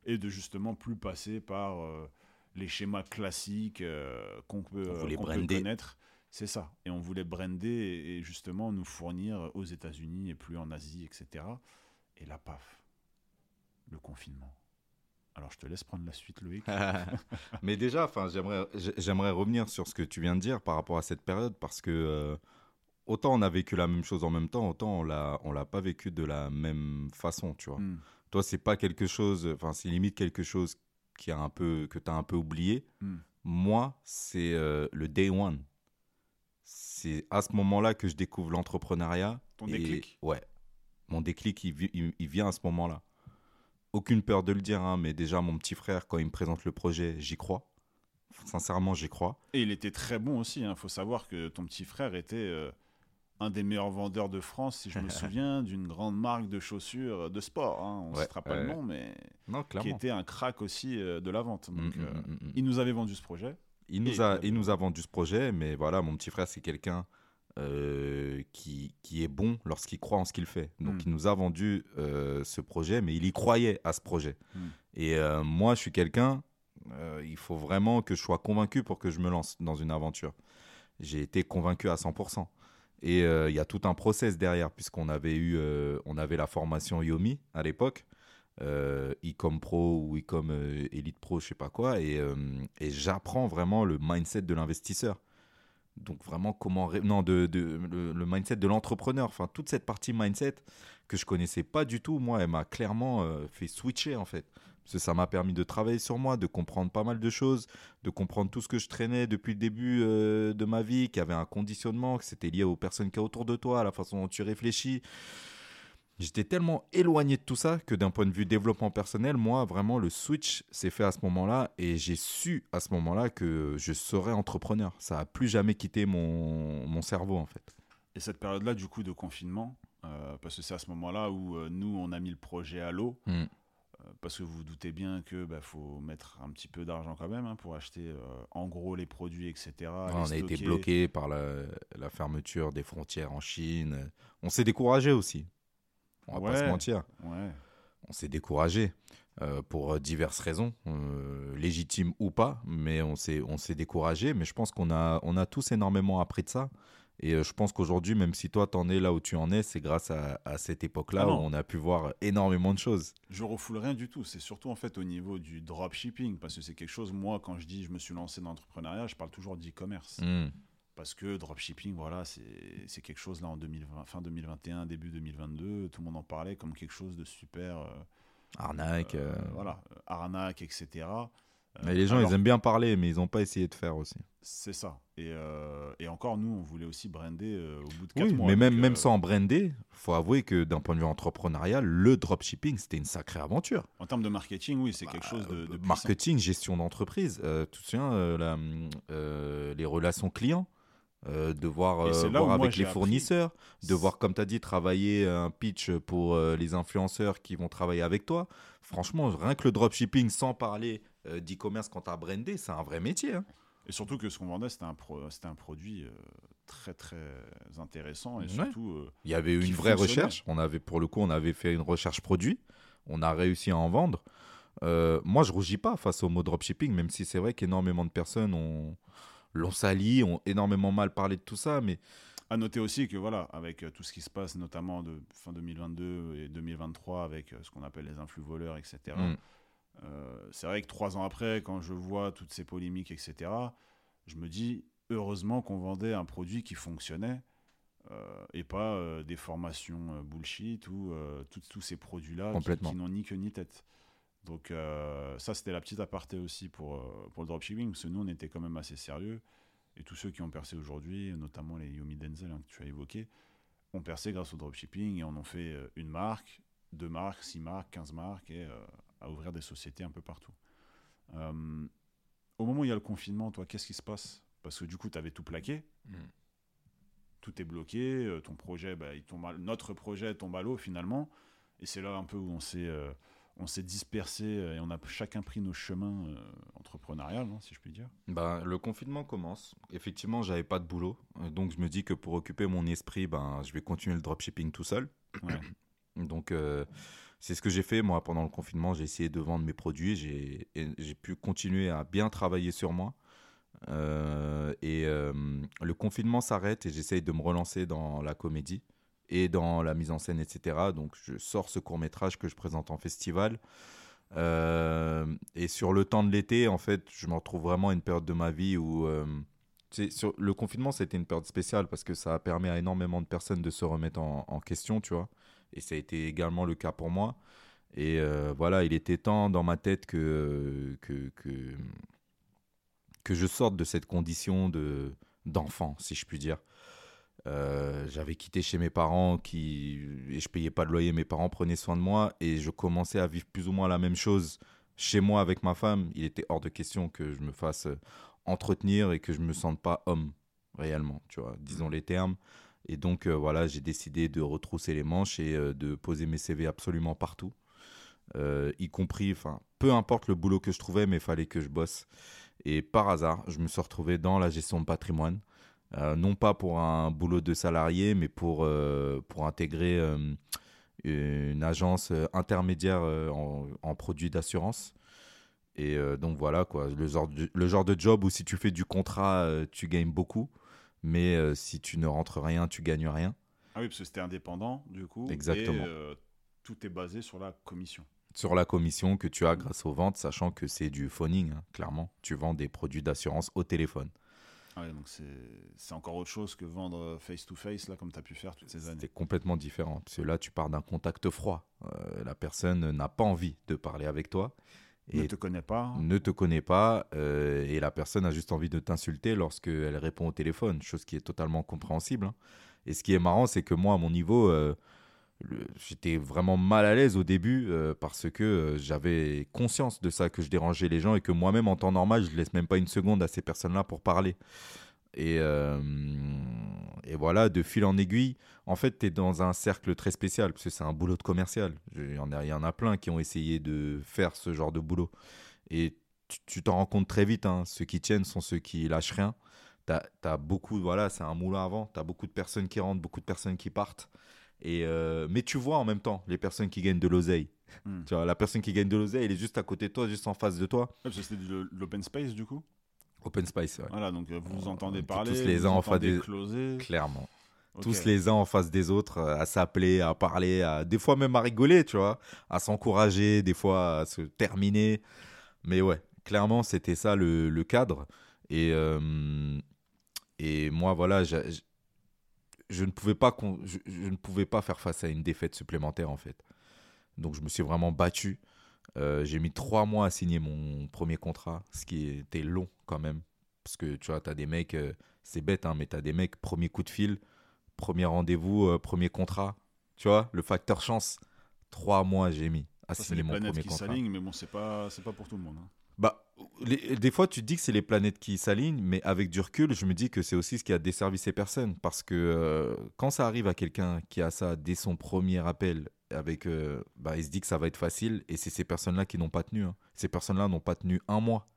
et de justement plus passer par euh, les schémas classiques euh, qu'on peut, euh, qu'on connaître. C'est ça. Et on voulait brander et, et justement nous fournir aux États-Unis et plus en Asie, etc. Et là, paf, le confinement. Alors je te laisse prendre la suite, Loïc. Mais déjà, j'aimerais, j'ai- j'aimerais revenir sur ce que tu viens de dire par rapport à cette période parce que euh, autant on a vécu la même chose en même temps, autant on l'a, on l'a pas vécu de la même façon, tu vois. Hmm, Toi, c'est pas quelque chose, enfin, c'est limite quelque chose qui a un peu, que tu as un peu oublié. hmm. Moi, c'est euh, le day one. C'est à ce moment-là que je découvre l'entrepreneuriat. Ton Et- déclic? Ouais. Mon déclic, il, vi- il- il vient à ce moment-là. Aucune peur de le dire, hein, mais déjà, mon petit frère, quand il me présente le projet, j'y crois. Sincèrement, j'y crois. Et il était très bon aussi. Il faut savoir que ton petit frère était euh, un des meilleurs vendeurs de France, si je me souviens, d'une grande marque de chaussures euh, de sport. hein. On ne Ouais, citera pas le nom, mais Non, qui était un crack aussi euh, de la vente. Donc, Mm, mm, euh, mm, mm. il nous avait vendu ce projet. Il nous, a, il il nous a vendu ce projet, mais voilà, mon petit frère, c'est quelqu'un euh, qui, qui est bon lorsqu'il croit en ce qu'il fait. Donc, il nous a vendu euh, ce projet, mais il y croyait à ce projet. Et euh, moi, je suis quelqu'un, euh, il faut vraiment que je sois convaincu pour que je me lance dans une aventure. J'ai été convaincu à 100%. Et euh, il y a tout un process derrière, puisqu'on avait eu, euh, avait la formation Yomi à l'époque, euh, Ecom Pro ou Ecom Elite Pro, je sais pas quoi, et, j'apprends vraiment le mindset de l'investisseur. Donc vraiment comment non le, le mindset de l'entrepreneur, enfin toute cette partie mindset que je connaissais pas du tout, moi, elle m'a clairement fait switcher en fait. Parce que ça m'a permis de travailler sur moi, de comprendre pas mal de choses, de comprendre tout ce que je traînais depuis le début euh, de ma vie, qu'il y avait un conditionnement, que c'était lié aux personnes qui y a autour de toi, à la façon dont tu réfléchis. J'étais tellement éloigné de tout ça que d'un point de vue développement personnel, moi, vraiment, le switch s'est fait à ce moment-là et j'ai su à ce moment-là que je serais entrepreneur. Ça a plus jamais quitté mon, mon cerveau, en fait. Et cette période-là, du coup, de confinement, euh, parce que c'est à ce moment-là où euh, nous, on a mis le projet à l'eau, Mm. Parce que vous vous doutez bien que bah, faut mettre un petit peu d'argent quand même hein, pour acheter euh, en gros les produits, etc. les on a été bloqué par la, la fermeture des frontières en Chine. On s'est découragé aussi. On va pas se mentir. Ouais. On s'est découragé euh, pour diverses raisons, euh, légitimes ou pas, mais on s'est on s'est découragé. Mais je pense qu'on a on a tous énormément appris de ça. Et euh, je pense qu'aujourd'hui, même si toi t'en es là où tu en es, c'est grâce à, à cette époque-là Ah où on a pu voir énormément de choses. Je refoule rien du tout. C'est surtout en fait au niveau du dropshipping, parce que c'est quelque chose, moi, quand je dis je me suis lancé dans l'entrepreneuriat, je parle toujours d'e-commerce. Mm. Parce que dropshipping, voilà, c'est quelque chose là en 2020, fin 2021, début 2022, tout le monde en parlait comme quelque chose de super. euh, Arnaque. euh, euh, voilà, arnaque, etc. Mais les gens, alors, ils aiment bien parler, mais ils n'ont pas essayé de faire aussi. C'est ça. Et, euh, et encore, nous, on voulait aussi brander euh, au bout de 4 Oui, mois. mais même, euh, sans brander, faut avouer que d'un point de vue entrepreneurial, le dropshipping, c'était une sacrée aventure. En termes de marketing, oui, c'est quelque chose de, de puissant. marketing, gestion d'entreprise. La, euh, les relations clients, euh, devoir euh, voir avec les fournisseurs, devoir, comme tu as dit, travailler un pitch pour euh, les influenceurs qui vont travailler avec toi. Franchement, rien que le dropshipping, sans parler d'e-commerce quand tu as brandé, c'est un vrai métier. hein. Et surtout que ce qu'on vendait, c'était un, pro- c'était un produit euh, très, très intéressant. Et Ouais. surtout, euh, Il y avait une vraie recherche. On avait, pour le coup, on avait fait une recherche produit. On a réussi à en vendre. Euh, moi, je rougis pas face au mot dropshipping, même si c'est vrai qu'énormément de personnes ont l'ont sali, ont énormément mal parlé de tout ça. Mais À noter aussi que voilà, avec euh, tout ce qui se passe, notamment de fin 2022 et 2023, avec euh, ce qu'on appelle les influx voleurs, etc. Mm. Euh, c'est vrai que trois ans après, quand je vois toutes ces polémiques, etc., je me dis heureusement qu'on vendait un produit qui fonctionnait. Euh, et pas euh, des formations euh, bullshit ou tous ces produits-là qui, n'ont ni queue ni tête. Donc ça, c'était la petite aparté aussi pour, pour le dropshipping, parce que nous, on était quand même assez sérieux. Et tous ceux qui ont percé aujourd'hui, notamment les Yomi Denzel hein, que tu as évoqué, ont percé grâce au dropshipping et on en fait une marque, deux marques, six marques, quinze marques et à ouvrir des sociétés un peu partout. au moment où il y a le confinement, toi, qu'est-ce qui se passe? Parce que du coup, tu avais tout plaqué. Mm tout est bloqué, euh, ton projet, bah, il tombe notre projet tombe à l'eau finalement. Et c'est là un peu où on s'est euh, on s'est dispersé euh, et on a chacun pris nos chemins entrepreneuriales, hein, si je puis dire. Ben, le confinement commence. Effectivement, j'avais pas de boulot. Donc, je me dis que pour occuper mon esprit, ben, je vais continuer le dropshipping tout seul. donc, c'est ce que j'ai fait. Moi, pendant le confinement, j'ai essayé de vendre mes produits. J'ai pu continuer à bien travailler sur moi. Euh, et euh, le confinement s'arrête et j'essaye de me relancer dans la comédie et dans la mise en scène, etc. Donc je sors ce court métrage que je présente en festival. Euh, et sur le temps de l'été, en fait, je me retrouve vraiment à une période de ma vie où sur le confinement, c'était une période spéciale parce que ça a permis à énormément de personnes de se remettre en, question, tu vois. Et ça a été également le cas pour moi. Et voilà, il était temps dans ma tête que, que, que je sorte de cette condition de d'enfant, si je puis dire. Euh, j'avais quitté chez mes parents qui et je payais pas de loyer, mes parents prenaient soin de moi et je commençais à vivre plus ou moins la même chose chez moi avec ma femme. Il était hors de question que je me fasse euh, entretenir et que je me sente pas homme réellement, tu vois, disons les termes. Et donc euh, voilà, j'ai décidé de retrousser les manches et de poser mes CV absolument partout, y compris, enfin, peu importe le boulot que je trouvais, mais il fallait que je bosse. Et par hasard, je me suis retrouvé dans la gestion de patrimoine. Euh, non pas pour un boulot de salarié, mais pour, euh, pour intégrer euh, une agence intermédiaire en, produits d'assurance. Et donc voilà, quoi, le genre, de, le genre de job où si tu fais du contrat, tu gagnes beaucoup, mais si tu ne rentres rien, tu gagnes rien. Ah oui, parce que c'était indépendant, du coup. Exactement. Et tout est basé sur la commission sur la commission que tu as grâce aux ventes, sachant que c'est du phoning, hein, clairement. Tu vends des produits d'assurance au téléphone. Ah ouais, donc c'est encore autre chose que vendre face-to-face, là, comme tu as pu faire toutes ces années. C'est complètement différent. Parce que là, tu pars d'un contact froid. Euh, la personne n'a pas envie de parler avec toi. Et ne te connaît pas. Ne te connaît pas. Euh, et la personne a juste envie de t'insulter lorsqu'elle répond au téléphone, chose qui est totalement compréhensible. Hein. Et ce qui est marrant, c'est que moi, à mon niveau, euh, j'étais vraiment mal à l'aise au début euh, parce que j'avais conscience de ça, que je dérangeais les gens et que moi-même en temps normal, je laisse même pas une seconde à ces personnes-là pour parler. Et, euh, et, voilà, de fil en aiguille, en fait, tu es dans un cercle très spécial parce que c'est un boulot de commercial. Il y, en a, il y en a plein qui ont essayé de faire ce genre de boulot. Et tu t'en rends compte très vite, hein. ceux qui tiennent sont ceux qui lâchent rien. Tu as, beaucoup, voilà, c'est un moulin avant, tu as beaucoup de personnes qui rentrent, beaucoup de personnes qui partent. Et euh, mais tu vois en même temps les personnes qui gagnent de l'oseille. Hmm. Tu vois, la personne qui gagne de l'oseille, elle est juste à côté de toi, juste en face de toi. c'est de l'open space du coup? Open space, ouais. Voilà, donc euh, vous vous entendez parler. Tous les uns en face des Clairement. Tous les uns en face des autres, euh, à s'appeler, à parler, à... des fois même à rigoler, tu vois, à s'encourager, des fois à se terminer. Mais ouais, clairement, c'était ça le, le, cadre. Et, et moi, voilà, je ne pouvais pas je, ne pouvais pas faire face à une défaite supplémentaire en fait. Donc je me suis vraiment battu. Euh, j'ai mis trois mois à signer mon premier contrat, ce qui était long quand même. Parce que tu vois, tu as des mecs, euh, c'est bête, hein, mais tu as des mecs, premier coup de fil, premier rendez-vous, euh, premier contrat. Tu vois, le facteur chance. Trois mois j'ai mis à signer mon premier qui contrat. mais bon, c'est pas, pas pour tout le monde. Hein. Bah, des fois, tu te dis que c'est les planètes qui s'alignent, mais avec du recul, je me dis que c'est aussi ce qui a desservi ces personnes. Parce que euh, quand ça arrive à quelqu'un qui a ça dès son premier appel, avec, euh, bah, il se dit que ça va être facile, et c'est ces personnes-là qui n'ont pas tenu. Hein. Ces personnes-là n'ont pas tenu un mois.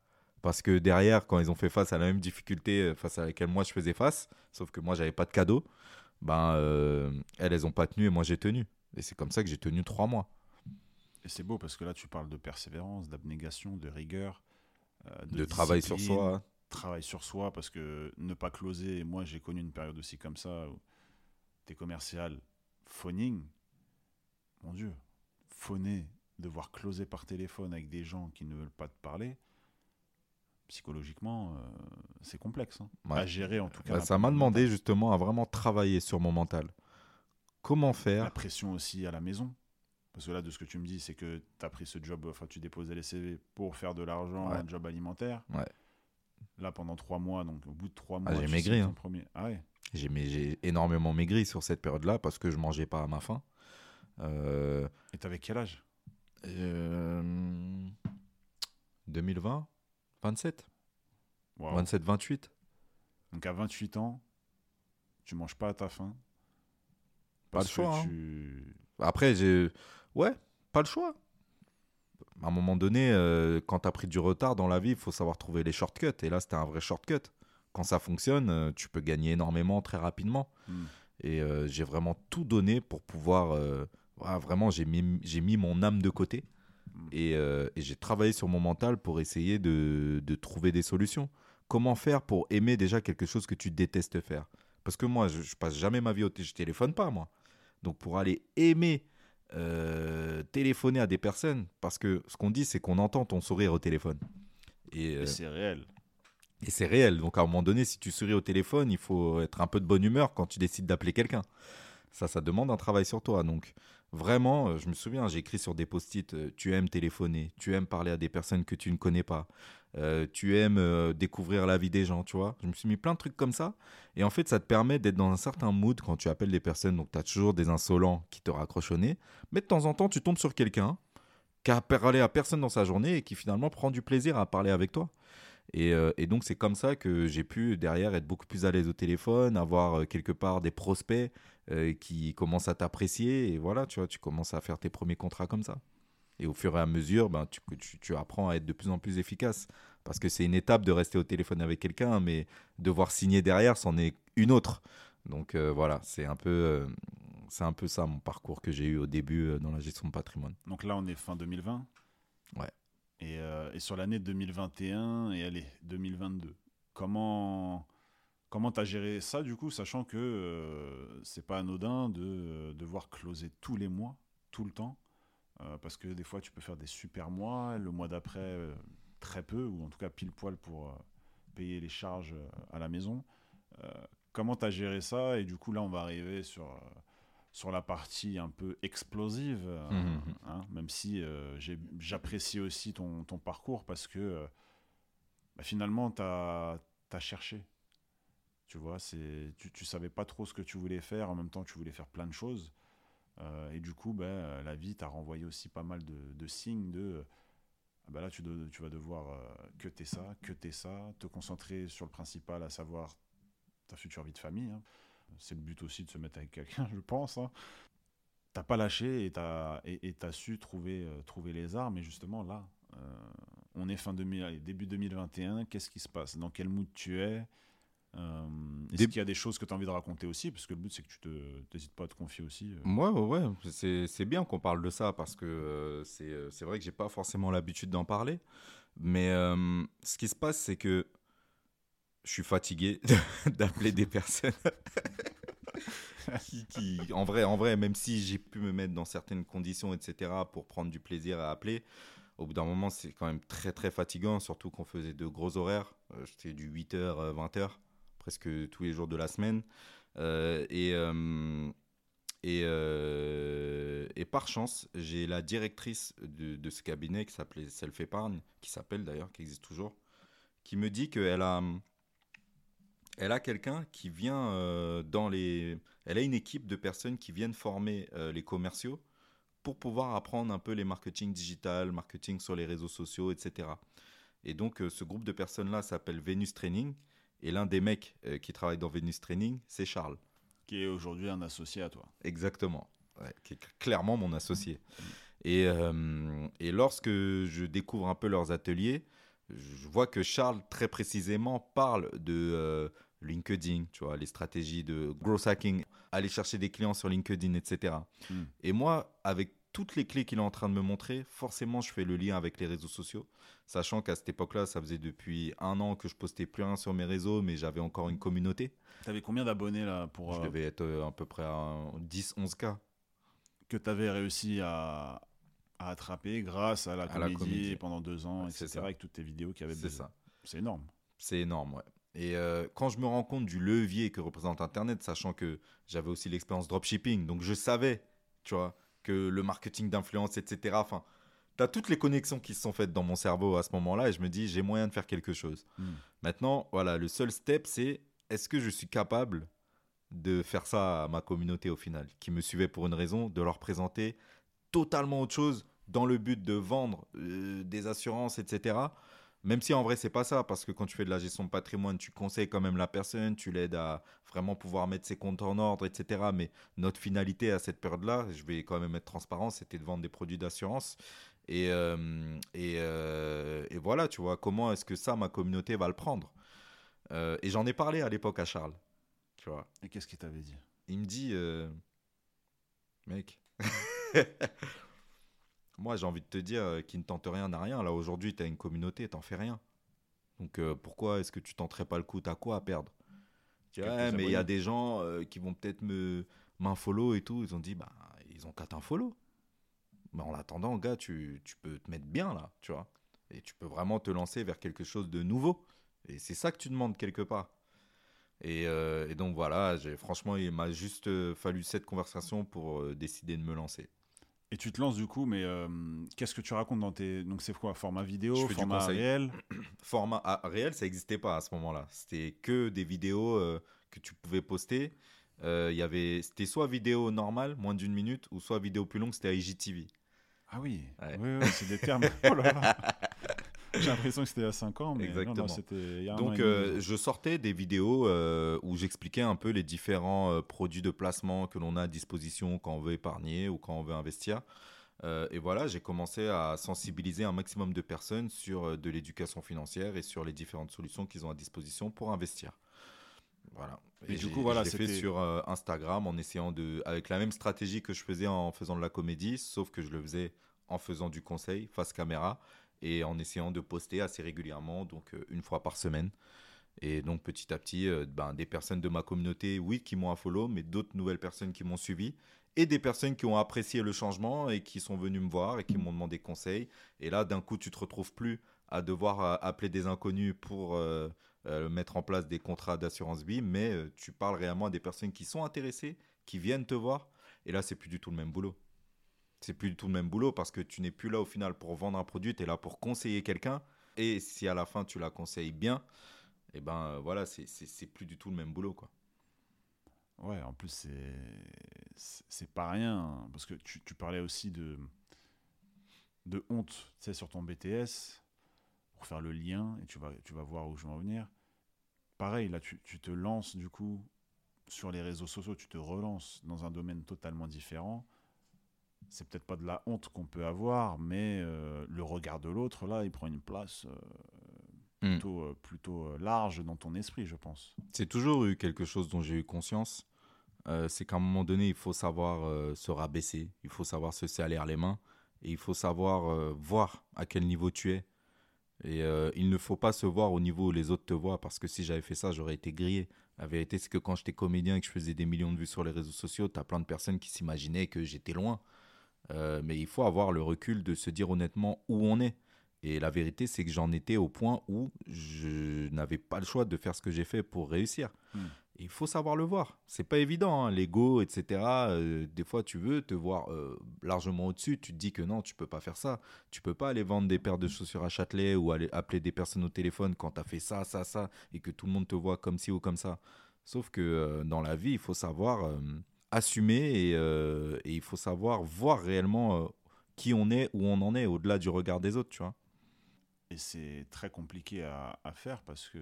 Parce que derrière, quand ils ont fait face à la même difficulté euh, face à laquelle moi je faisais face, sauf que moi j'avais pas de cadeau, ben elles, elles ont pas tenu et moi j'ai tenu. Et c'est comme ça que j'ai tenu trois mois. Et c'est beau parce que là, tu parles de persévérance, d'abnégation, de rigueur. Euh, de, travail sur soi. Travail sur soi parce que ne pas closer. Moi, j'ai connu une période aussi comme ça où tu es commercial, phoning. Mon Dieu, phoner, devoir closer par téléphone avec des gens qui ne veulent pas te parler, psychologiquement, euh, c'est complexe hein, Ouais. à gérer en tout cas. Bah, la- ça m'a demandé justement à vraiment travailler sur mon mental. Comment la faire pression aussi à la maison. Parce que là, de ce que tu me dis, c'est que tu as pris ce job, enfin, tu déposais les CV pour faire de l'argent, Ouais. un job alimentaire. Ouais. Là, pendant trois mois, donc au bout de trois Ah, mois, j'ai maigri, hein. premier. Ah ouais. J'ai énormément maigri sur cette période-là parce que je mangeais pas à ma faim. Euh, Et t'avais quel âge? Euh, 2020 27 Waouh. 27 28 Donc à 28 ans, tu manges pas à ta faim? Pas le choix, hein. Après, j'ai. Ouais, pas le choix. À un moment donné, euh, quand tu as pris du retard dans la vie, il faut savoir trouver les shortcuts. Et là, c'était un vrai shortcut. Quand ça fonctionne, euh, tu peux gagner énormément très rapidement. Hmm. Et euh, j'ai vraiment tout donné pour pouvoir. Voilà, vraiment, j'ai mis, mis mon âme de côté. Mm. Et, euh, et j'ai travaillé sur mon mental pour essayer de, de trouver des solutions. Comment faire pour aimer déjà quelque chose que tu détestes faire? Parce que moi, je, je passe jamais ma vie au téléphone. Je téléphone pas, moi. Donc pour aller aimer euh, téléphoner à des personnes, parce que ce qu'on dit, c'est qu'on entend ton sourire au téléphone. Et, euh, Et c'est réel. et c'est réel. Donc à un moment donné, si tu souris au téléphone, il faut être un peu de bonne humeur quand tu décides d'appeler quelqu'un. Ça, ça demande un travail sur toi. Donc vraiment, euh, je me souviens, j'ai écrit sur des post-it, euh, tu aimes téléphoner, tu aimes parler à des personnes que tu ne connais pas, euh, tu aimes découvrir la vie des gens, tu vois. Je me suis mis plein de trucs comme ça. Et en fait, ça te permet d'être dans un certain mood quand tu appelles des personnes. Donc tu as toujours des insolents qui te raccrochent au nez. Mais de temps en temps, tu tombes sur quelqu'un qui a parlé à personne dans sa journée et qui finalement prend du plaisir à parler avec toi. Et, euh, et donc, c'est comme ça que j'ai pu, derrière, être beaucoup plus à l'aise au téléphone, avoir euh, quelque part des prospects euh, qui commencent à t'apprécier. Et voilà, tu vois, tu commences à faire tes premiers contrats comme ça. Et au fur et à mesure, ben, tu, tu, tu apprends à être de plus en plus efficace. Parce que c'est une étape de rester au téléphone avec quelqu'un, mais devoir signer derrière, c'en est une autre. Donc euh, voilà, c'est un, peu, euh, c'est un peu ça mon parcours que j'ai eu au début euh, dans la gestion de patrimoine. Donc là, on est fin 2020. Ouais. Et, euh, et sur l'année 2021 et allez, 2022, comment comment t'as géré ça du coup, sachant que euh, c'est pas anodin de euh, devoir closer tous les mois, tout le temps, euh, parce que des fois tu peux faire des super mois, le mois d'après très peu ou en tout cas pile poil pour payer les charges à la maison. Comment t'as géré ça Et du coup là, on va arriver sur sur la partie un peu explosive, euh, Mhm. hein, même si euh, j'apprécie aussi ton, ton parcours parce que euh, bah, finalement, tu as, cherché. Tu vois, c'est- tu, tu savais pas trop ce que tu voulais faire, en même temps, tu voulais faire plein de choses. Euh, et du coup, ben, la vie t'a renvoyé aussi pas mal de, de signes de bah là, tu, de- tu vas devoir que t'es ça, que t'es ça, te concentrer sur le principal, à savoir ta future vie de famille. hein. C'est le but aussi de se mettre avec quelqu'un, je pense. hein. T'as pas lâché et t'as et, et t'as su trouver, euh, trouver les armes. Et justement, là, euh, on est fin 2000, allez, début 2021. Qu'est-ce qui se passe? Dans quel mood tu es? Euh, Est-ce qu'il y a des choses que tu as envie de raconter aussi? Parce que le but, c'est que tu te n'hésites pas à te confier aussi. Ouais, ouais, ouais. C'est, bien qu'on parle de ça parce que c'est, euh, c'est vrai que j'ai pas forcément l'habitude d'en parler. Mais euh, ce qui se passe, c'est que je suis fatigué d'appeler des personnes qui, en vrai, en vrai, même si j'ai pu me mettre dans certaines conditions, etc., pour prendre du plaisir à appeler, au bout d'un moment, c'est quand même très, très fatigant, surtout qu'on faisait de gros horaires. Euh, J'étais du 8h, 20h, presque tous les jours de la semaine. Euh, et, euh, et, euh, et par chance, j'ai la directrice de, de ce cabinet qui s'appelait Self Épargne, qui s'appelle d'ailleurs, qui existe toujours, qui me dit qu'elle a, elle a quelqu'un qui vient euh, dans les. Elle a une équipe de personnes qui viennent former euh, les commerciaux pour pouvoir apprendre un peu les marketing digital, marketing sur les réseaux sociaux, etc. Et donc, euh, ce groupe de personnes-là s'appelle Venus Training. Et l'un des mecs qui travaille dans Venus Training, c'est Charles. Qui est aujourd'hui un associé à toi. Exactement. Ouais, qui est cl- clairement mon associé. Et, euh, et lorsque je découvre un peu leurs ateliers, je vois que Charles, très précisément, parle de euh, LinkedIn, tu vois, les stratégies de growth hacking, aller chercher des clients sur LinkedIn, etc. Mm. Et moi, avec toutes les clés qu'il est en train de me montrer, forcément, je fais le lien avec les réseaux sociaux, sachant qu'à cette époque-là, ça faisait depuis un an que je postais plus rien sur mes réseaux, mais j'avais encore une communauté. T'avais combien d'abonnés là pour Je euh, devais être euh, à peu près à 10-11K. que tu avais réussi à, à attraper grâce à la À la comédie, pendant deux ans, Ouais, etc. ça. Avec toutes tes vidéos qui avaient C'est ça. C'est énorme. C'est énorme, ouais. Et euh, quand je me rends compte du levier que représente Internet, sachant que j'avais aussi l'expérience dropshipping, donc je savais, tu vois, que le marketing d'influence, etc. Enfin, tu as toutes les connexions qui se sont faites dans mon cerveau à ce moment-là et je me dis, j'ai moyen de faire quelque chose. Hmm. Maintenant, voilà, le seul step, c'est est-ce que je suis capable de faire ça à ma communauté au final, qui me suivait pour une raison, de leur présenter totalement autre chose dans le but de vendre euh, des assurances, etc. Même si en vrai, c'est pas ça, parce que quand tu fais de la gestion de patrimoine, tu conseilles quand même la personne, tu l'aides à vraiment pouvoir mettre ses comptes en ordre, etc. Mais notre finalité à cette période-là, je vais quand même être transparent, c'était de vendre des produits d'assurance. Et, euh, et, euh, et, voilà, tu vois, comment est-ce que ça, ma communauté va le prendre? Euh, Et j'en ai parlé à l'époque à Charles, tu vois. Et qu'est-ce qu'il t'avait dit? Il me dit, mec, moi j'ai envie de te dire qu'il ne tente rien n'a rien. Là aujourd'hui, tu as une communauté, t'en fais rien. Donc pourquoi est-ce que tu tenterais pas le coup? T'as quoi à perdre? Ouais, mais il y a des gens qui vont peut-être me m'unfollow et tout. Ils ont dit, bah, ils ont qu'à t'unfollow. Mais en attendant, gars, tu, tu, peux te mettre bien là, tu vois. Et tu peux vraiment te lancer vers quelque chose de nouveau. Et c'est ça que tu demandes quelque part. Et, euh, et donc voilà, franchement, il m'a juste euh, fallu cette conversation pour euh, décider de me lancer. Et tu te lances du coup, mais qu'est-ce que tu racontes dans tes. Donc c'est quoi Format vidéo, format réel? Format ah, réel, ça n'existait pas à ce moment-là. C'était que des vidéos que tu pouvais poster. Il y avait, c'était soit vidéo normale, moins d'une minute, ou soit vidéo plus longue, c'était IGTV. Ah oui, oui, c'est des termes. Oh J'ai l'impression que c'était à 5 ans, mais Exactement. Non, Donc, euh, je sortais des vidéos euh, où j'expliquais un peu les différents euh, produits de placement que l'on a à disposition quand on veut épargner ou quand on veut investir. et voilà, j'ai commencé à sensibiliser un maximum de personnes sur de l'éducation financière et sur les différentes solutions qu'ils ont à disposition pour investir. Voilà. Et, du coup, voilà, c'était fait sur Instagram en essayant de, avec la même stratégie que je faisais en faisant de la comédie, sauf que je le faisais en faisant du conseil face caméra et en essayant de poster assez régulièrement, donc euh, une fois par semaine. Et donc petit à petit, euh, ben, des personnes de ma communauté, oui, qui m'ont follow, mais d'autres nouvelles personnes qui m'ont suivi, et des personnes qui ont apprécié le changement et qui sont venues me voir et qui m'ont demandé conseil. Et là, d'un coup, tu te retrouves plus à devoir appeler des inconnus pour euh, mettre en place des contrats d'assurance vie, mais euh, tu parles réellement à des personnes qui sont intéressées, qui viennent te voir. Et là, c'est plus du tout le même boulot. C'est plus du tout le même boulot parce que tu n'es plus là au final pour vendre un produit, tu es là pour conseiller quelqu'un. Et si à la fin tu la conseilles bien, et eh ben euh, voilà, c'est plus du tout le même boulot. quoi. Ouais, en plus, c'est pas rien. Hein, parce que tu, tu, parlais aussi de, de honte sur ton BTS faire le lien et tu vas, tu vas voir où je vais en venir. Pareil, là, tu, tu, te lances du coup sur les réseaux sociaux, tu te relances dans un domaine totalement différent. C'est peut-être pas de la honte qu'on peut avoir, mais euh, le regard de l'autre, là, il prend une place euh, hmm. plutôt, euh, plutôt large dans ton esprit, je pense. C'est toujours eu quelque chose dont j'ai eu conscience. c'est qu'à un moment donné, il faut savoir se rabaisser, il faut savoir se salir les mains, et il faut savoir voir à quel niveau tu es et il ne faut pas se voir au niveau où les autres te voient, parce que si j'avais fait ça, j'aurais été grillé. La vérité, c'est que quand j'étais comédien et que je faisais des millions de vues sur les réseaux sociaux, tu as plein de personnes qui s'imaginaient que j'étais loin. Euh, mais il faut avoir le recul de se dire honnêtement où on est. Et la vérité, c'est que j'en étais au point où je n'avais pas le choix de faire ce que j'ai fait pour réussir. Hmm il faut savoir le voir. C'est pas évident, hein. l'ego, etc. Euh, des fois, tu veux te voir euh, largement au-dessus. Tu te dis que non, tu peux pas faire ça. Tu peux pas aller vendre des paires de chaussures à Châtelet ou aller appeler des personnes au téléphone quand tu as fait ça, ça, ça, et que tout le monde te voit comme ci ou comme ça. Sauf que euh, dans la vie, il faut savoir assumer et, et, il faut savoir voir réellement qui on est, où on en est, au-delà du regard des autres, tu vois. Et c'est très compliqué à, à, faire parce que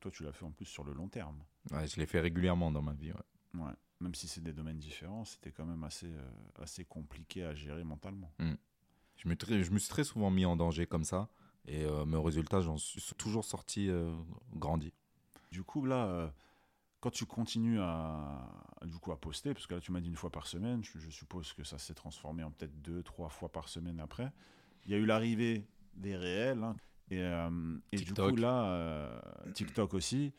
toi, tu l'as fait en plus sur le long terme. Ouais, je l'ai fait régulièrement dans ma vie. Ouais. ouais. Même si c'est des domaines différents, c'était quand même assez, euh, assez compliqué à gérer mentalement. Mm. Je, me je me suis très souvent mis en danger comme ça. Et euh, mes résultats, j'en suis toujours sorti euh, grandi. Du coup, là, quand tu continues à, du coup, à poster, parce que là, tu m'as dit une fois par semaine, je, je suppose que ça s'est transformé en peut-être deux, trois fois par semaine après. Il y a eu l'arrivée des réels. Hein. Et, euh, et du coup, là, euh, TikTok aussi.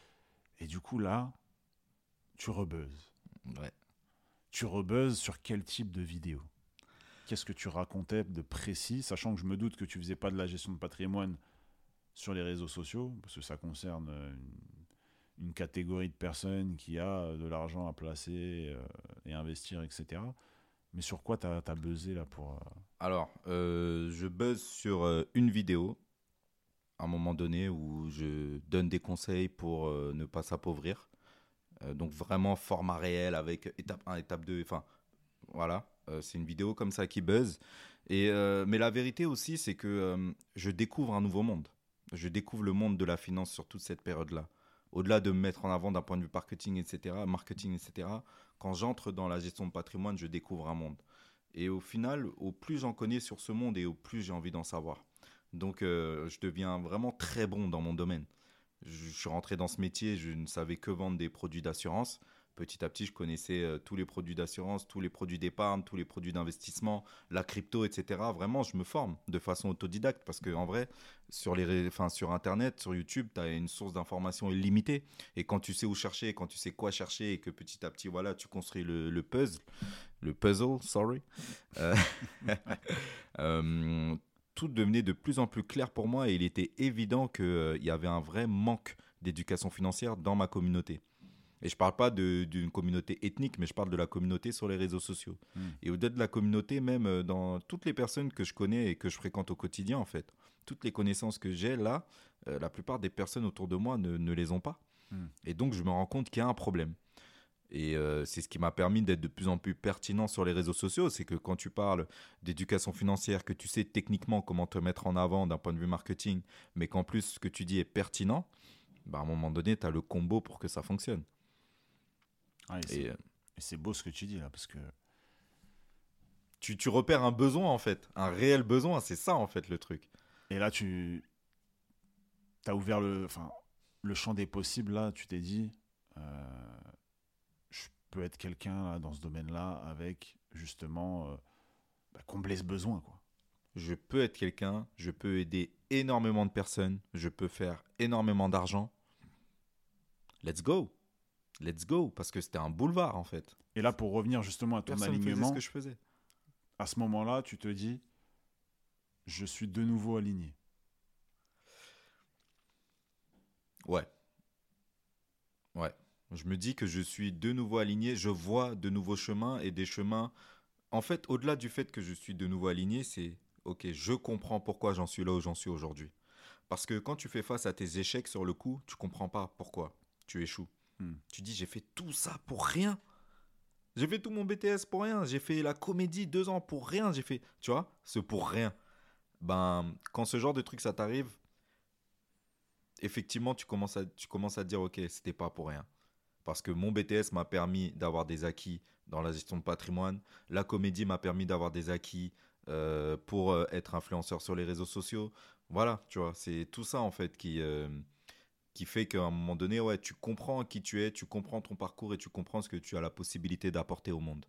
Et du coup, là, tu rebuzzes. Ouais. Tu rebuzzes sur quel type de vidéo? Qu'est-ce que tu racontais de précis, sachant que je me doute que tu faisais pas de la gestion de patrimoine sur les réseaux sociaux, parce que ça concerne une, une catégorie de personnes qui a de l'argent à placer et investir, etc. Mais sur quoi tu as, buzzé là pour. Alors, je buzz sur une vidéo à un moment donné où je donne des conseils pour ne pas s'appauvrir. donc vraiment format réel avec étape 1, étape 2, enfin voilà, c'est une vidéo comme ça qui buzz. Et, mais la vérité aussi, c'est que je découvre un nouveau monde. Je découvre le monde de la finance sur toute cette période-là. Au-delà de me mettre en avant d'un point de vue marketing, etc., marketing, etc., quand j'entre dans la gestion de patrimoine, je découvre un monde. Et au final, au plus j'en connais sur ce monde et au plus j'ai envie d'en savoir. Donc, euh, je deviens vraiment très bon dans mon domaine. Je, suis rentré dans ce métier, je ne savais que vendre des produits d'assurance. Petit à petit, je connaissais euh, tous les produits d'assurance, tous les produits d'épargne, tous les produits d'investissement, la crypto, etc. Vraiment, je me forme de façon autodidacte parce qu'en vrai, sur, les, enfin, sur Internet, sur YouTube, tu as une source d'information illimitée. Et quand tu sais où chercher, quand tu sais quoi chercher et que petit à petit, voilà, tu construis le, le puzzle, le puzzle, sorry, euh, euh, tout devenait de plus en plus clair pour moi et il était évident qu'il y avait un vrai manque d'éducation financière dans ma communauté. Et je ne parle pas d'une communauté ethnique, mais je parle de la communauté sur les réseaux sociaux. Hmm. Et au-delà de la communauté, même euh, dans toutes les personnes que je connais et que je fréquente au quotidien, en fait, toutes les connaissances que j'ai là, euh, la plupart des personnes autour de moi ne, ne les ont pas. Hmm. Et donc, je me rends compte qu'il y a un problème. Et euh, c'est ce qui m'a permis d'être de plus en plus pertinent sur les réseaux sociaux. C'est que quand tu parles d'éducation financière, que tu sais techniquement comment te mettre en avant d'un point de vue marketing, mais qu'en plus ce que tu dis est pertinent, bah à un moment donné, tu as le combo pour que ça fonctionne. Euh, et, c'est beau ce que tu dis là, parce que. Tu, tu repères un besoin en fait, un réel besoin, c'est ça en fait le truc. Et là, tu as ouvert le, enfin, le champ des possibles là, tu t'es dit, euh, je peux être quelqu'un dans ce domaine-là avec justement euh, bah, combler ce besoin quoi. Je peux être quelqu'un, je peux aider énormément de personnes, je peux faire énormément d'argent. Let's go let's go, parce que c'était un boulevard en fait. Et là, pour revenir justement à ton Personne alignement, ce que je faisais. À ce moment-là, tu te dis, je suis de nouveau aligné. Ouais. Ouais. Je me dis que je suis de nouveau aligné, je vois de nouveaux chemins et des chemins. En fait, au-delà du fait que je suis de nouveau aligné, c'est ok, je comprends pourquoi j'en suis là où j'en suis aujourd'hui. Parce que quand tu fais face à tes échecs sur le coup, tu comprends pas pourquoi tu échoues. Hmm. Tu dis, j'ai fait tout ça pour rien. J'ai fait tout mon BTS pour rien. J'ai fait la comédie deux ans pour rien. J'ai fait, tu vois, ce pour rien. Ben, quand ce genre de truc ça t'arrive, effectivement, tu commences à, tu commences à te dire, ok, c'était pas pour rien. Parce que mon BTS m'a permis d'avoir des acquis dans la gestion de patrimoine. La comédie m'a permis d'avoir des acquis euh, pour euh, être influenceur sur les réseaux sociaux. Voilà, tu vois, c'est tout ça en fait qui, euh, qui fait qu'à un moment donné, ouais, tu comprends qui tu es, tu comprends ton parcours et tu comprends ce que tu as la possibilité d'apporter au monde.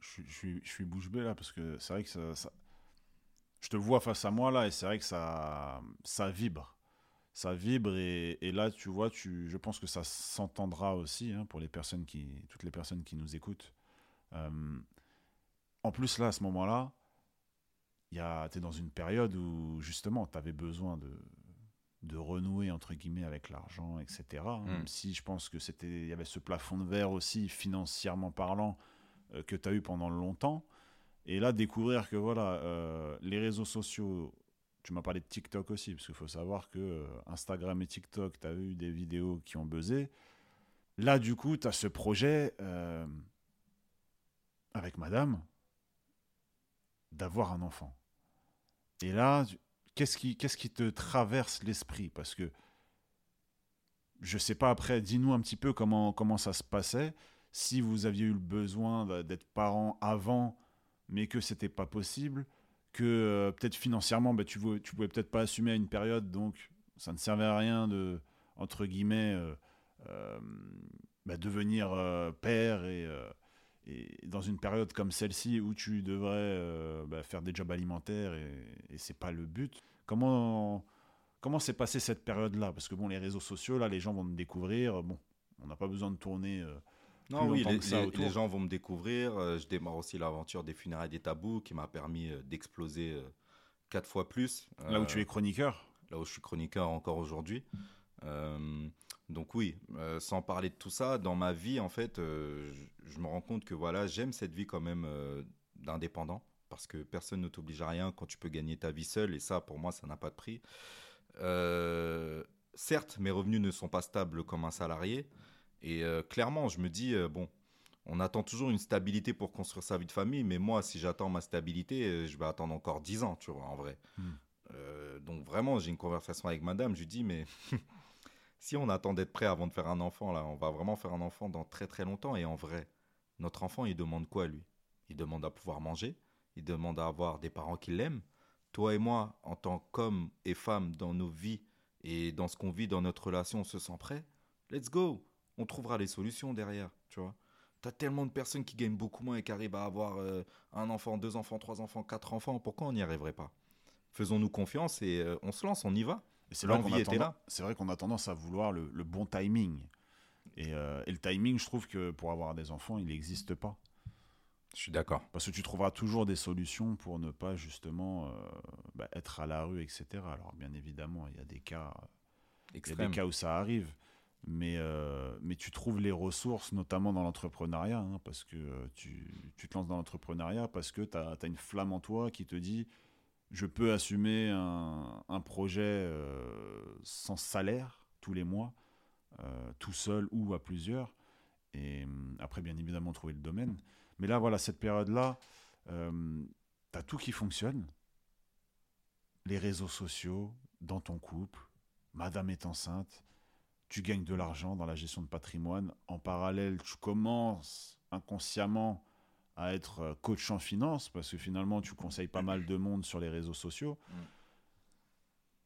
Je, suis, bouche bée là parce que c'est vrai que je te vois face à moi là et c'est vrai que ça, ça vibre. Ça vibre et, et, là, tu vois, tu, je pense que ça s'entendra aussi hein, pour les personnes qui, toutes les personnes qui nous écoutent. Euh, en plus, là, à ce moment-là, tu es dans une période où justement, tu avais besoin de, de renouer entre guillemets avec l'argent, etc. Hein. Même si je pense que c'était, il y avait ce plafond de verre aussi financièrement parlant euh, que tu as eu pendant longtemps. Et là, découvrir que voilà, euh, les réseaux sociaux, tu m'as parlé de TikTok aussi, parce qu'il faut savoir que euh, Instagram et TikTok, tu as eu des vidéos qui ont buzzé. Là, du coup, tu as ce projet avec madame d'avoir un enfant. Et là, qu'est-ce qui, te traverse l'esprit? Parce que je sais pas après, dis-nous un petit peu comment, ça se passait. Si vous aviez eu le besoin d'être parent avant, mais que c'était pas possible, que euh, peut-être financièrement, bah, tu, ne tu pouvais peut-être pas assumer à une période, donc ça ne servait à rien de, entre guillemets, euh, euh, bah, devenir père et et dans une période comme celle-ci où tu devrais euh, bah, faire des jobs alimentaires et, et c'est pas le but, comment comment s'est passée cette période-là? Parce que bon, les réseaux sociaux, là, les gens vont me découvrir. Bon, on n'a pas besoin de tourner. Euh, non, oui, les, les, gens vont me découvrir. Euh, je démarre aussi l'aventure des funérailles des tabous qui m'a permis d'exploser quatre fois plus. Là où tu es chroniqueur Là où je suis chroniqueur encore aujourd'hui. Donc oui, sans parler de tout ça, dans ma vie, en fait, je, me rends compte que voilà, j'aime cette vie quand même d'indépendant parce que personne ne t'oblige à rien quand tu peux gagner ta vie seule et ça, pour moi, ça n'a pas de prix. certes, mes revenus ne sont pas stables comme un salarié et clairement, je me dis bon on attend toujours une stabilité pour construire sa vie de famille, mais moi, si j'attends ma stabilité, euh, je vais attendre encore 10 ans, tu vois, en vrai. Euh, donc vraiment, j'ai une conversation avec madame, je lui dis, mais si on attend d'être prêt avant de faire un enfant, là, on va vraiment faire un enfant dans très très longtemps, et en vrai, notre enfant, il demande quoi, lui? Il demande à pouvoir manger, il demande à avoir des parents qui l'aiment. Toi et moi, en tant qu'hommes et femmes dans nos vies et dans ce qu'on vit dans notre relation, on se sent prêt Let's go On trouvera les solutions derrière, tu vois T'as tellement de personnes qui gagnent beaucoup moins et qui arrivent à avoir euh, un enfant, deux enfants, trois enfants, quatre enfants. Pourquoi on n'y arriverait pas? Faisons-nous confiance et euh, on se lance, on y va. C'est vrai qu'on a, C'est vrai qu'on a tendance à vouloir le, bon timing. Euh, et, le timing, je trouve que pour avoir des enfants, il n'existe pas. Je suis d'accord. Parce que tu trouveras toujours des solutions pour ne pas justement bah, être à la rue, etc. Alors bien évidemment, il y a des cas, y a des cas où ça arrive. Mais, euh, mais tu trouves les ressources, notamment dans l'entrepreneuriat, hein, parce que euh, tu, tu, te lances dans l'entrepreneuriat parce que tu as, une flamme en toi qui te dit je peux assumer un, projet euh, sans salaire tous les mois, tout seul ou à plusieurs. Et après, bien évidemment, trouver le domaine. Mais là, voilà, cette période-là, tu as tout qui fonctionne. Les réseaux sociaux, dans ton couple, madame est enceinte tu gagnes de l'argent dans la gestion de patrimoine. En parallèle, tu commences inconsciemment à être euh, coach en finance parce que finalement, tu conseilles pas mal de monde sur les réseaux sociaux. Mm.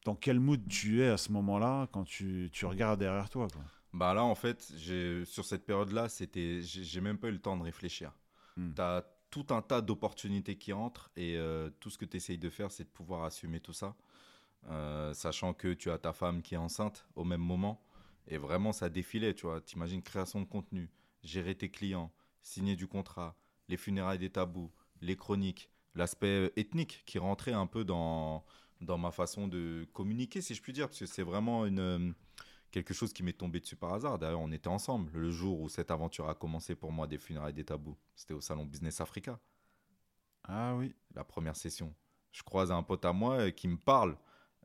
Dans quel mood tu es à ce moment-là quand tu, tu, regardes derrière toi Bah là, en fait, sur cette période-là, c'était, j'ai même pas eu le temps de réfléchir. Mm. Tu as tout un tas d'opportunités qui entrent et euh, tout ce que tu essayes de faire, c'est de pouvoir assumer tout ça. Euh, sachant que tu as ta femme qui est enceinte au même moment. Et vraiment, ça défilait, tu vois. T'imagines création de contenu, gérer tes clients, signer du contrat, les funérailles des tabous, les chroniques, l'aspect ethnique qui rentrait un peu dans, dans ma façon de communiquer, si je puis dire, parce que c'est vraiment une, quelque chose qui m'est tombé dessus par hasard. D'ailleurs, on était ensemble le jour où cette aventure a commencé pour moi des funérailles des tabous. C'était au salon Business Africa. Ah oui. La première session. Je croise un pote à moi qui me parle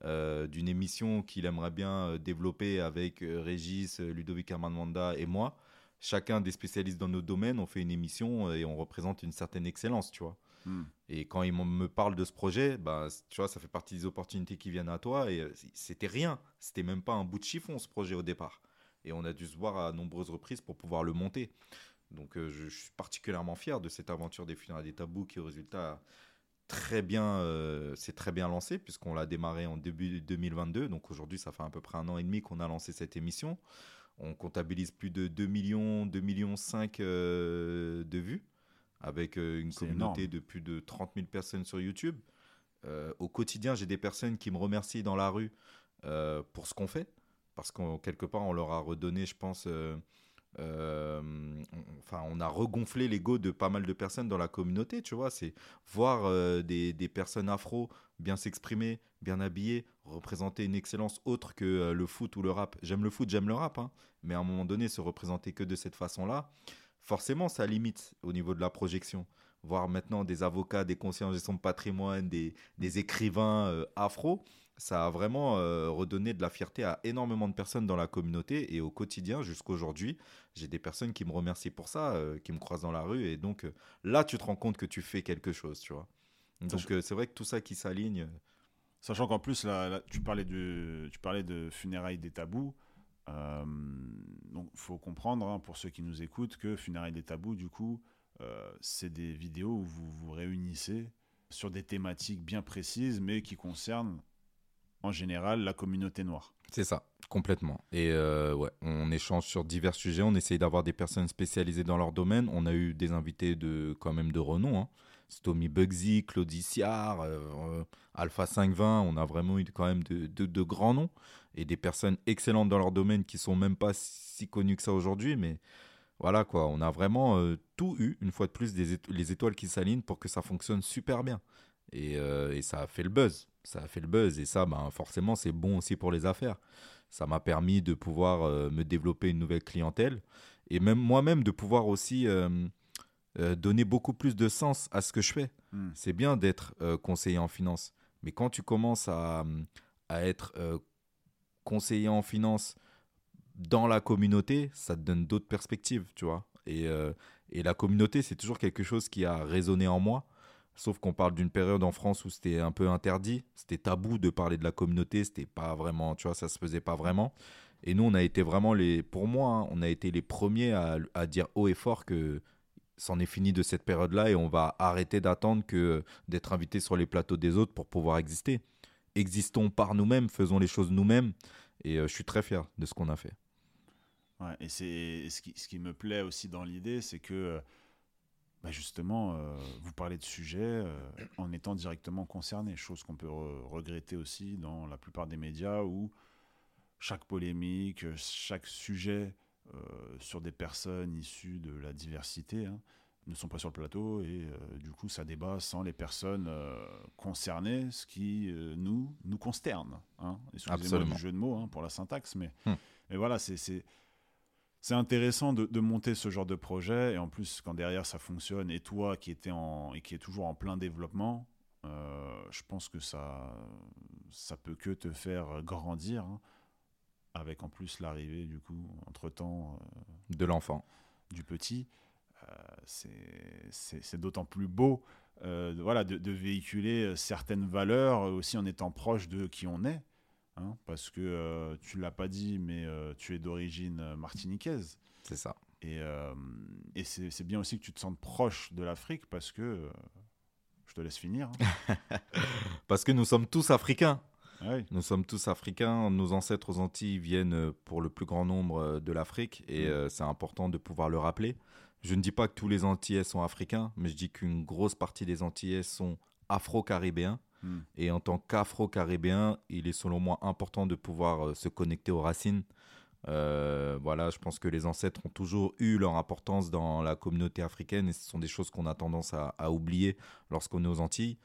euh, d'une émission qu'il aimerait bien euh, développer avec euh, Régis, Ludovic Armand et moi. Chacun des spécialistes dans nos domaines, on fait une émission et on représente une certaine excellence, tu vois. Hmm. Et quand il me parle de ce projet, bah, tu vois, ça fait partie des opportunités qui viennent à toi. Et c'était rien. C'était même pas un bout de chiffon, ce projet au départ. Et on a dû se voir à nombreuses reprises pour pouvoir le monter. Donc je, je, suis particulièrement fier de cette aventure des funérailles des tabous qui, au résultat, très bien, euh, c'est très bien lancé puisqu'on l'a démarré en début 2022. Donc aujourd'hui, ça fait à peu près un an et demi qu'on a lancé cette émission. On comptabilise plus de 2 millions, 2 millions 5 euh, de vues avec euh, une communauté de plus de 30 000 personnes sur YouTube. au quotidien, j'ai des personnes qui me remercient dans la rue pour ce qu'on fait parce qu'en quelque part, on leur a redonné, je pense, euh, enfin, on a regonflé l'ego de pas mal de personnes dans la communauté, tu vois. C'est voir euh, des, des, personnes afro bien s'exprimer, bien habillées, représenter une excellence autre que euh, le foot ou le rap. J'aime le foot, j'aime le rap, hein, mais à un moment donné, se représenter que de cette façon-là, forcément, ça limite au niveau de la projection. Voir maintenant des avocats, des conseillers en gestion de patrimoine, des, des écrivains afro, ça a vraiment euh, redonné de la fierté à énormément de personnes dans la communauté et au quotidien jusqu'aujourd'hui. J'ai des personnes qui me remercient pour ça, euh, qui me croisent dans la rue et donc euh, là tu te rends compte que tu fais quelque chose, tu vois. Donc c'est vrai que tout ça qui s'aligne. Sachant qu'en plus là, tu parlais de tu parlais de funérailles des tabous. donc faut comprendre hein, pour ceux qui nous écoutent que funérailles des tabous du coup c'est des vidéos où vous vous réunissez sur des thématiques bien précises mais qui concernent en général la communauté noire. C'est ça, complètement. Et euh, ouais, on échange sur divers sujets, on essaye d'avoir des personnes spécialisées dans leur domaine. On a eu des invités de quand même de renom. Hein. Tommy Bugsy, Claudie euh, Alpha 520, on a vraiment eu quand même de, grands noms et des personnes excellentes dans leur domaine qui sont même pas si connues que ça aujourd'hui, mais voilà quoi, on a vraiment euh, tout eu, une fois de plus, des les étoiles qui s'alignent pour que ça fonctionne super bien. Et, et ça a fait le buzz Ça a fait le buzz et ça, ben, forcément, c'est bon aussi pour les affaires. Ça m'a permis de pouvoir euh, me développer une nouvelle clientèle et même moi-même de pouvoir aussi euh, euh, donner beaucoup plus de sens à ce que je fais. Hmm. C'est bien d'être conseiller en finance, mais quand tu commences à, à être conseiller en finance dans la communauté, ça te donne d'autres perspectives, tu vois. Et, et la communauté, c'est toujours quelque chose qui a résonné en moi. Sauf qu'on parle d'une période en France où c'était un peu interdit, c'était tabou de parler de la communauté, c'était pas vraiment, tu vois, ça se faisait pas vraiment. Et nous, on a été vraiment les, pour moi, hein, on a été les premiers à, à, dire haut et fort que c'en est fini de cette période-là et on va arrêter d'attendre que d'être invité sur les plateaux des autres pour pouvoir exister. Existons par nous-mêmes, faisons les choses nous-mêmes. Et euh, je suis très fier de ce qu'on a fait. Et c'est ce qui, me plaît aussi dans l'idée, c'est que euh, bah justement, euh, vous parlez de sujets euh, en étant directement concerné, chose qu'on peut regretter aussi dans la plupart des médias où chaque polémique, chaque sujet euh, sur des personnes issues de la diversité hein, ne sont pas sur le plateau et du coup ça débat sans les personnes concernées, ce qui nous nous consterne. Hein. Excusez-moi du jeu de mots hein, pour la syntaxe, mais, hum. mais voilà, c'est c'est intéressant de, monter ce genre de projet et en plus quand derrière ça fonctionne et toi qui était en et qui est toujours en plein développement euh, je pense que ça ça peut que te faire grandir hein, avec en plus l'arrivée du coup entre temps euh, de l'enfant du petit euh, c'est d'autant plus beau voilà de, de, véhiculer certaines valeurs aussi en étant proche de qui on est Hein, parce que euh, tu l'as pas dit, mais euh, tu es d'origine euh, martiniquaise. C'est ça. Et, et c'est bien aussi que tu te sentes proche de l'Afrique parce que. je te laisse finir. Hein. parce que nous sommes tous africains. Ah oui. Nous sommes tous africains. Nos ancêtres aux Antilles viennent pour le plus grand nombre de l'Afrique et mm. c'est important de pouvoir le rappeler. Je ne dis pas que tous les Antillais sont africains, mais je dis qu'une grosse partie des Antillais sont afro-caribéens. Hmm. Et en tant qu'afro-caribéen, il est selon moi important de pouvoir euh, se connecter aux racines. Euh, voilà, je pense que les ancêtres ont toujours eu leur importance dans la communauté africaine et ce sont des choses qu'on a tendance à, oublier lorsqu'on est aux Antilles.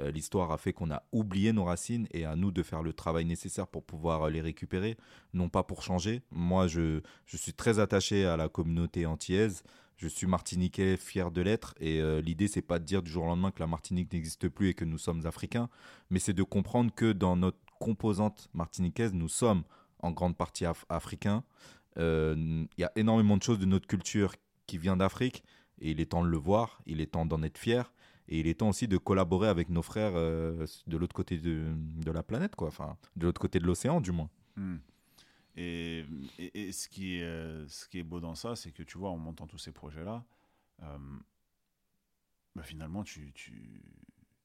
Euh, l'histoire a fait qu'on a oublié nos racines et à nous de faire le travail nécessaire pour pouvoir les récupérer, non pas pour changer. Moi, je, je suis très attaché à la communauté antillaise je suis martiniquais, fier de l'être. Et euh, l'idée, c'est pas de dire du jour au lendemain que la Martinique n'existe plus et que nous sommes africains, mais c'est de comprendre que dans notre composante martiniquaise, nous sommes en grande partie africains. Euh, il y a énormément de choses de notre culture qui vient d'Afrique et il est temps de le voir, il est temps d'en être fier. Et il est temps aussi de collaborer avec nos frères euh, de l'autre côté de, de, la planète, quoi. Enfin, de l'autre côté de l'océan, du moins. Hmm. Et, et, ce, qui est, euh, ce qui est beau dans ça, c'est que tu vois, en montant tous ces projets-là, euh, bah finalement, tu, tu,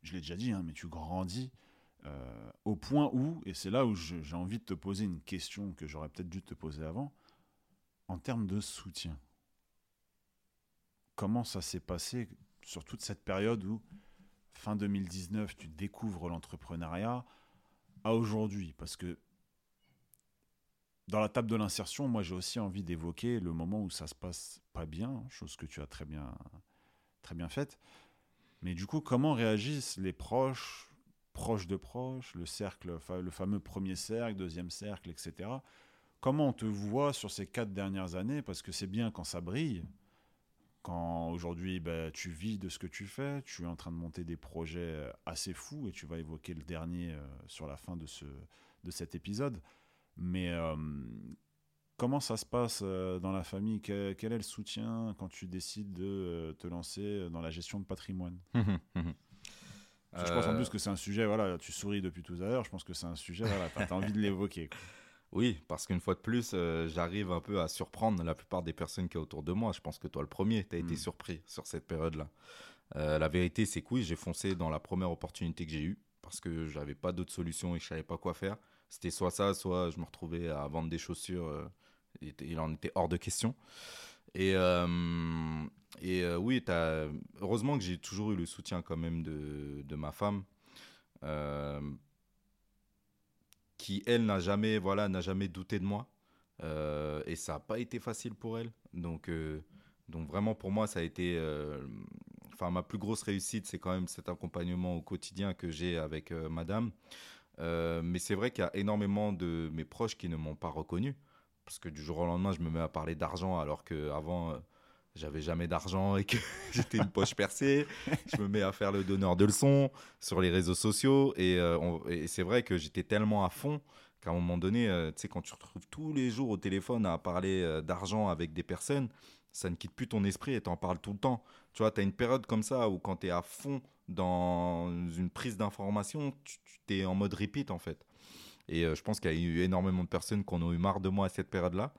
je l'ai déjà dit, hein, mais tu grandis au point où, et c'est là où j'ai envie de te poser une question que j'aurais peut-être dû te poser avant, en termes de soutien. Comment ça s'est passé sur toute cette période où, fin 2019, tu découvres l'entrepreneuriat à aujourd'hui Parce que dans la table de l'insertion, moi j'ai aussi envie d'évoquer le moment où ça se passe pas bien, chose que tu as très bien, très bien faite. Mais du coup, comment réagissent les proches, proches de proches, le cercle, le fameux premier cercle, deuxième cercle, etc. Comment on te voit sur ces quatre dernières années? Parce que c'est bien quand ça brille, quand aujourd'hui ben, tu vis de ce que tu fais, tu es en train de monter des projets assez fous, et tu vas évoquer le dernier euh, sur la fin de, ce, de cet épisode. Mais euh, comment ça se passe euh, dans la famille? Quel, est le soutien quand tu décides de euh, te lancer dans la gestion de patrimoine? Je pense en plus que c'est un sujet, voilà, tu souris depuis tout à l'heure, je pense que c'est un sujet, voilà, tu as, envie de l'évoquer. Oui, parce qu'une fois de plus, j'arrive un peu à surprendre la plupart des personnes qui sont autour de moi. Je pense que toi, le premier, tu as été hmm. surpris sur cette période-là. la vérité, c'est que oui, j'ai foncé dans la première opportunité que j'ai eue parce que j'avais pas d'autre solution et je savais pas quoi faire. C'était soit ça, soit je me retrouvais à vendre des chaussures. Euh, il en était hors de question. Et, euh, et euh, oui, as, heureusement que j'ai toujours eu le soutien quand même de, de ma femme, qui elle n'a jamais, voilà, n'a jamais douté de moi. et ça n'a pas été facile pour elle. Donc, donc vraiment pour moi, ça a été enfin, ma plus grosse réussite, c'est quand même cet accompagnement au quotidien que j'ai avec euh, madame. Euh, mais c'est vrai qu'il y a énormément de mes proches qui ne m'ont pas reconnu. Parce que du jour au lendemain, je me mets à parler d'argent alors qu'avant, euh, j'avais jamais d'argent et que j'étais une poche percée. Je me mets à faire le donneur de leçons sur les réseaux sociaux. Et, euh, c'est vrai que j'étais tellement à fond qu'à un moment donné, euh, tu sais, quand tu retrouves tous les jours au téléphone à parler euh, d'argent avec des personnes, ça ne quitte plus ton esprit et t'en parles tout le temps. Tu vois, tu as une période comme ça où quand tu es à fond dans une prise d'information, tu, tu es en mode repeat en fait. Et je pense qu'il y a eu énormément de personnes qui en ont eu marre de moi à cette période-là.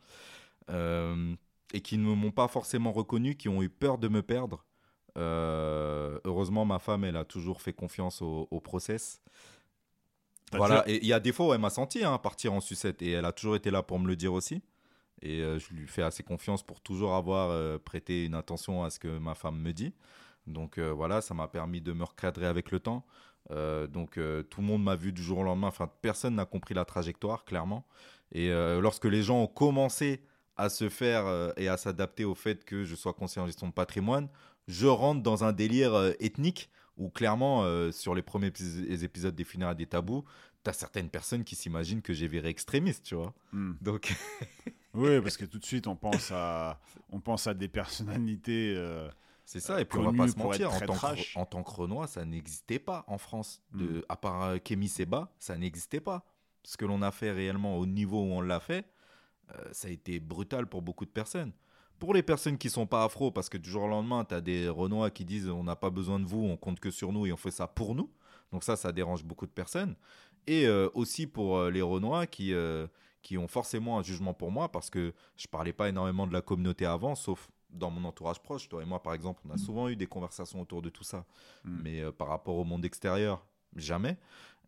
Et qui ne m'ont pas forcément reconnu, qui ont eu peur de me perdre. Euh, heureusement, ma femme, elle a toujours fait confiance au, au process. T'as Voilà, et il y a des fois où elle m'a senti hein, partir en sucette, et elle a toujours été là pour me le dire aussi. Et euh, je lui fais assez confiance pour toujours avoir euh, prêté une attention à ce que ma femme me dit. Donc voilà, ça m'a permis de me recadrer avec le temps. Donc tout le monde m'a vu du jour au lendemain. Enfin, personne n'a compris la trajectoire, clairement. Et lorsque les gens ont commencé à se faire euh, et à s'adapter au fait que je sois conseiller en gestion de patrimoine, je rentre dans un délire euh, ethnique où clairement, euh, sur les premiers les épisodes des funérailles des tabous, t'as certaines personnes qui s'imaginent que j'ai viré extrémiste, tu vois. Hmm. Donc, Oui, parce que tout de suite, on pense à, on pense à des personnalités. euh, c'est ça. Et puis, on va pas se mentir, en tant, que, en tant que Renoir, ça n'existait pas en France. De, Mm. À part Kémy Seba, ça n'existait pas. Ce que l'on a fait réellement au niveau où on l'a fait, ça a été brutal pour beaucoup de personnes. Pour les personnes qui sont pas afro, parce que du jour au lendemain, tu as des Renois qui disent on n'a pas besoin de vous, on compte que sur nous et on fait ça pour nous. Donc ça, ça dérange beaucoup de personnes. Et euh, aussi pour euh, les Renois qui, euh, qui ont forcément un jugement pour moi, parce que je parlais pas énormément de la communauté avant, sauf dans mon entourage proche. Toi et moi, par exemple, on a souvent eu des conversations autour de tout ça. Mm. Mais euh, par rapport au monde extérieur, jamais.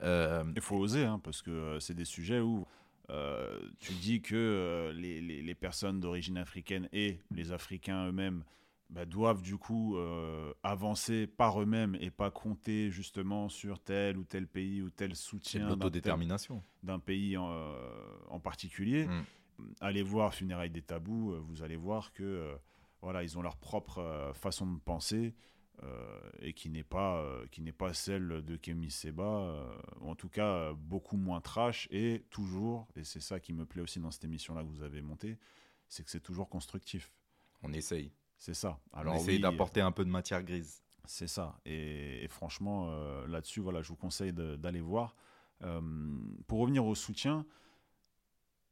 Euh, Il faut oser, hein, parce que euh, c'est des sujets où euh, tu dis que euh, les, les- les personnes d'origine africaine et les Africains eux-mêmes bah, doivent du coup euh, avancer par eux-mêmes et pas compter justement sur tel ou tel pays ou tel soutien d'un tel- l'autodétermination. d'un pays en, en particulier. Mm. Allez voir Funérailles des tabous, vous allez voir que voilà, ils ont leur propre façon de penser et qui n'est pas euh, qui n'est pas celle de Kemi Seba, euh, ou en tout cas euh, beaucoup moins trash et toujours et c'est ça qui me plaît aussi dans cette émission là que vous avez montée, c'est que c'est toujours constructif. On essaye. C'est ça. Alors, on essaye oui, d'apporter un peu de matière grise. c'est ça. Et, et franchement, euh, là-dessus, voilà, je vous conseille d'aller voir. Euh, pour revenir au soutien,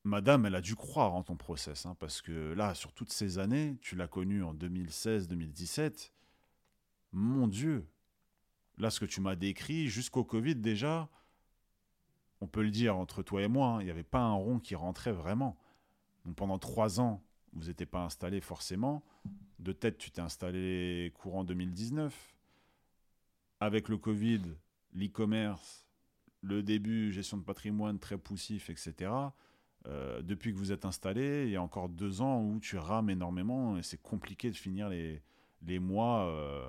Madame, elle a dû croire en ton process, hein, parce que là, sur toutes ces années, tu l'as connue en 2016-2017. Mon Dieu, là, ce que tu m'as décrit, jusqu'au Covid déjà, on peut le dire entre toi et moi, hein, il n'y avait pas un rond qui rentrait vraiment. Pendant trois ans, vous n'étiez pas installé forcément. De tête, tu t'es installé courant 2019. Avec le Covid, l'e-commerce, le début, gestion de patrimoine très poussif, etc. Euh, depuis que vous êtes installé, il y a encore deux ans où tu rames énormément et c'est compliqué de finir les, les mois euh,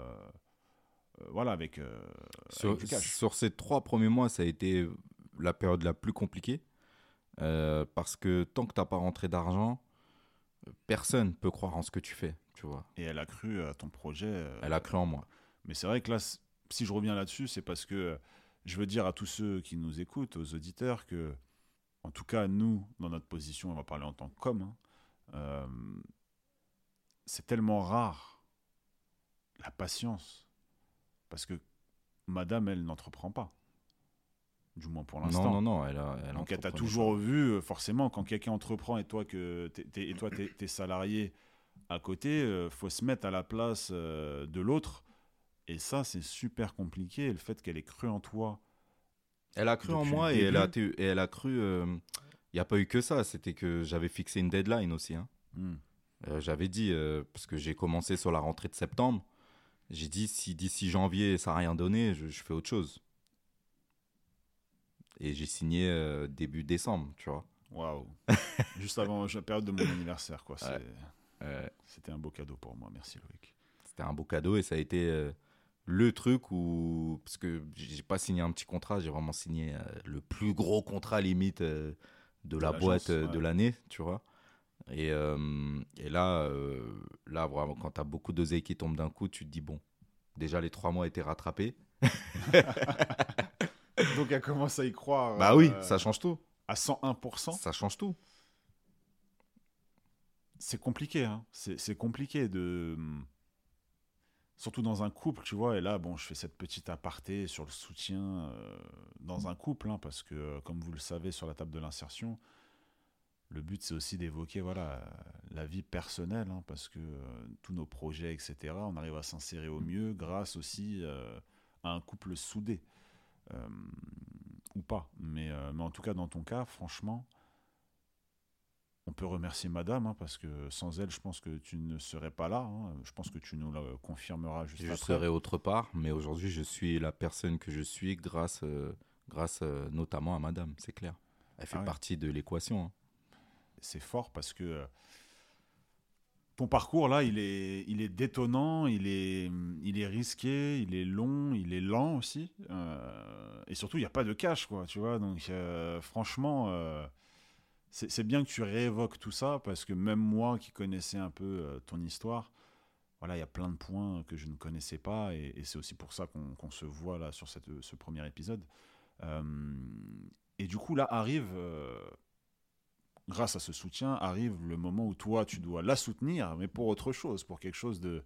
euh, voilà, avec, euh, Sur, avec du cash. sur ces trois premiers mois, ça a été la période la plus compliquée. parce que tant que tu n'as pas rentré d'argent, personne peut croire en ce que tu fais. Tu vois. Et elle a cru à ton projet. Elle a cru en moi. Mais c'est vrai que là, si je reviens là-dessus, c'est parce que je veux dire à tous ceux qui nous écoutent, aux auditeurs, que, en tout cas, nous, dans notre position, on va parler en tant qu'homme, hein, euh, c'est tellement rare la patience. Parce que madame, elle n'entreprend pas. Du moins pour l'instant. Non, non, non. Elle a, elle Donc elle t'a toujours vu, euh, forcément, quand quelqu'un entreprend et toi que t'es, t'es- et toi t'es, t'es salarié à côté, euh, faut se mettre à la place euh, de l'autre. Et ça, c'est super compliqué. Et le fait qu'elle ait cru en toi, Elle a cru en moi et elle, a, et elle a cru. Il n'y a pas eu que ça. C'était que j'avais fixé une deadline aussi. hein. hmm, Euh, j'avais dit, euh, parce que j'ai commencé sur la rentrée de septembre, j'ai dit si d'ici janvier ça n'a rien donné, je, je fais autre chose. Et j'ai signé euh, début décembre, tu vois. waouh, juste avant la période de mon anniversaire, quoi. C'était un beau cadeau pour moi. Merci Loïc. C'était un beau cadeau et ça a été euh, le truc où. Parce que j'ai pas signé un petit contrat, j'ai vraiment signé euh, le plus gros contrat limite de, la boîte de l'année, tu vois. Et, euh, et là, euh, là, vraiment, quand tu as beaucoup d'oseilles qui tombent d'un coup, tu te dis bon, Déjà, les trois mois étaient rattrapés. Donc elle commence à y croire. Bah oui, euh, ça change tout. À 101%. Ça change tout. C'est compliqué, hein. C'est compliqué de. Surtout dans un couple, tu vois. Et là, bon, je fais cette petite aparté sur le soutien euh, dans un couple, hein, parce que, comme vous le savez, sur la table de l'insertion, le but, c'est aussi d'évoquer voilà, la vie personnelle, hein, parce que euh, tous nos projets, etc., on arrive à s'insérer au mieux grâce aussi euh, à un couple soudé. Euh, ou pas. Mais, mais en tout cas, dans ton cas, franchement, on peut remercier madame, hein, parce que sans elle, je pense que tu ne serais pas là. hein. Je pense que tu nous le confirmeras juste Je après. serais autre part, mais aujourd'hui, je suis la personne que je suis grâce, grâce notamment à madame, c'est clair. Elle fait Ah ouais. partie de l'équation. C'est fort parce que euh, ton parcours là, il est, il est détonnant, il est, il est risqué, il est long, il est lent aussi, euh, et surtout il n'y a pas de cash quoi, tu vois. Donc euh, franchement, euh, c'est bien que tu réévoques tout ça parce que même moi qui connaissais un peu ton histoire, voilà, il y a plein de points que je ne connaissais pas et, c'est aussi pour ça qu'on se voit là sur cette, ce premier épisode. Et du coup là arrive grâce à ce soutien, arrive le moment où toi, tu dois la soutenir, mais pour autre chose, pour quelque chose de...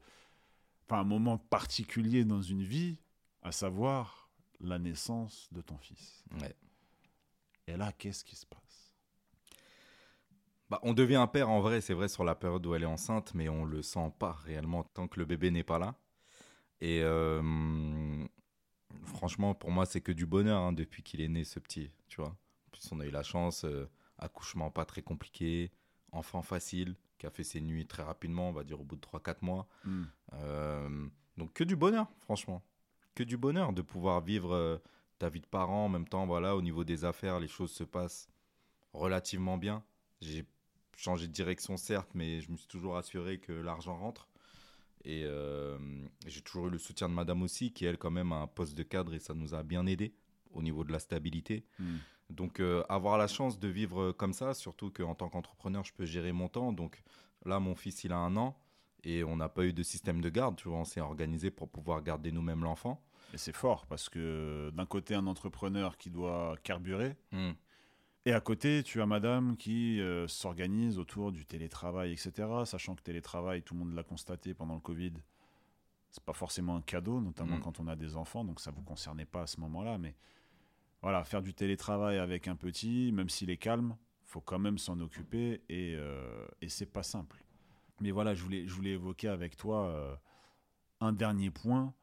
Enfin, un moment particulier dans une vie, à savoir la naissance de ton fils. Ouais. Et là, qu'est-ce qui se passe? Bah, on devient un père en vrai, c'est vrai, sur la période où elle est enceinte, mais on le sent pas réellement tant que le bébé n'est pas là. Et euh, franchement, pour moi, c'est que du bonheur hein, depuis qu'il est né, ce petit, tu vois. En plus, on a eu la chance, euh, accouchement pas très compliqué, enfant facile, qui a fait ses nuits très rapidement, on va dire au bout de 3-4 mois. Hmm. Euh, donc que du bonheur, franchement. Que du bonheur de pouvoir vivre euh, ta vie de parent en même temps. Voilà, au niveau des affaires, les choses se passent relativement bien. J'ai changé de direction, certes, mais je me suis toujours assuré que l'argent rentre. Et euh, j'ai toujours eu le soutien de madame aussi, qui elle, quand même, a un poste de cadre et ça nous a bien aidé au niveau de la stabilité. Hmm. Donc, euh, avoir la chance de vivre euh, comme ça, surtout qu'en tant qu'entrepreneur, je peux gérer mon temps. Donc, là, mon fils, il a un an et on n'a pas eu de système de garde. Tu vois, on s'est organisé pour pouvoir garder nous-mêmes l'enfant. Et c'est fort, parce que d'un côté, un entrepreneur qui doit carburer, Hmm. et à côté, tu as madame qui euh, s'organise autour du télétravail, etc. Sachant que télétravail, tout le monde l'a constaté pendant le Covid, c'est pas forcément un cadeau, notamment Mm. quand on a des enfants, donc ça vous concernait pas à ce moment-là. Mais voilà, faire du télétravail avec un petit, même s'il est calme, faut quand même s'en occuper et, euh, et c'est pas simple. Mais voilà, je voulais, je voulais évoquer avec toi euh, un dernier point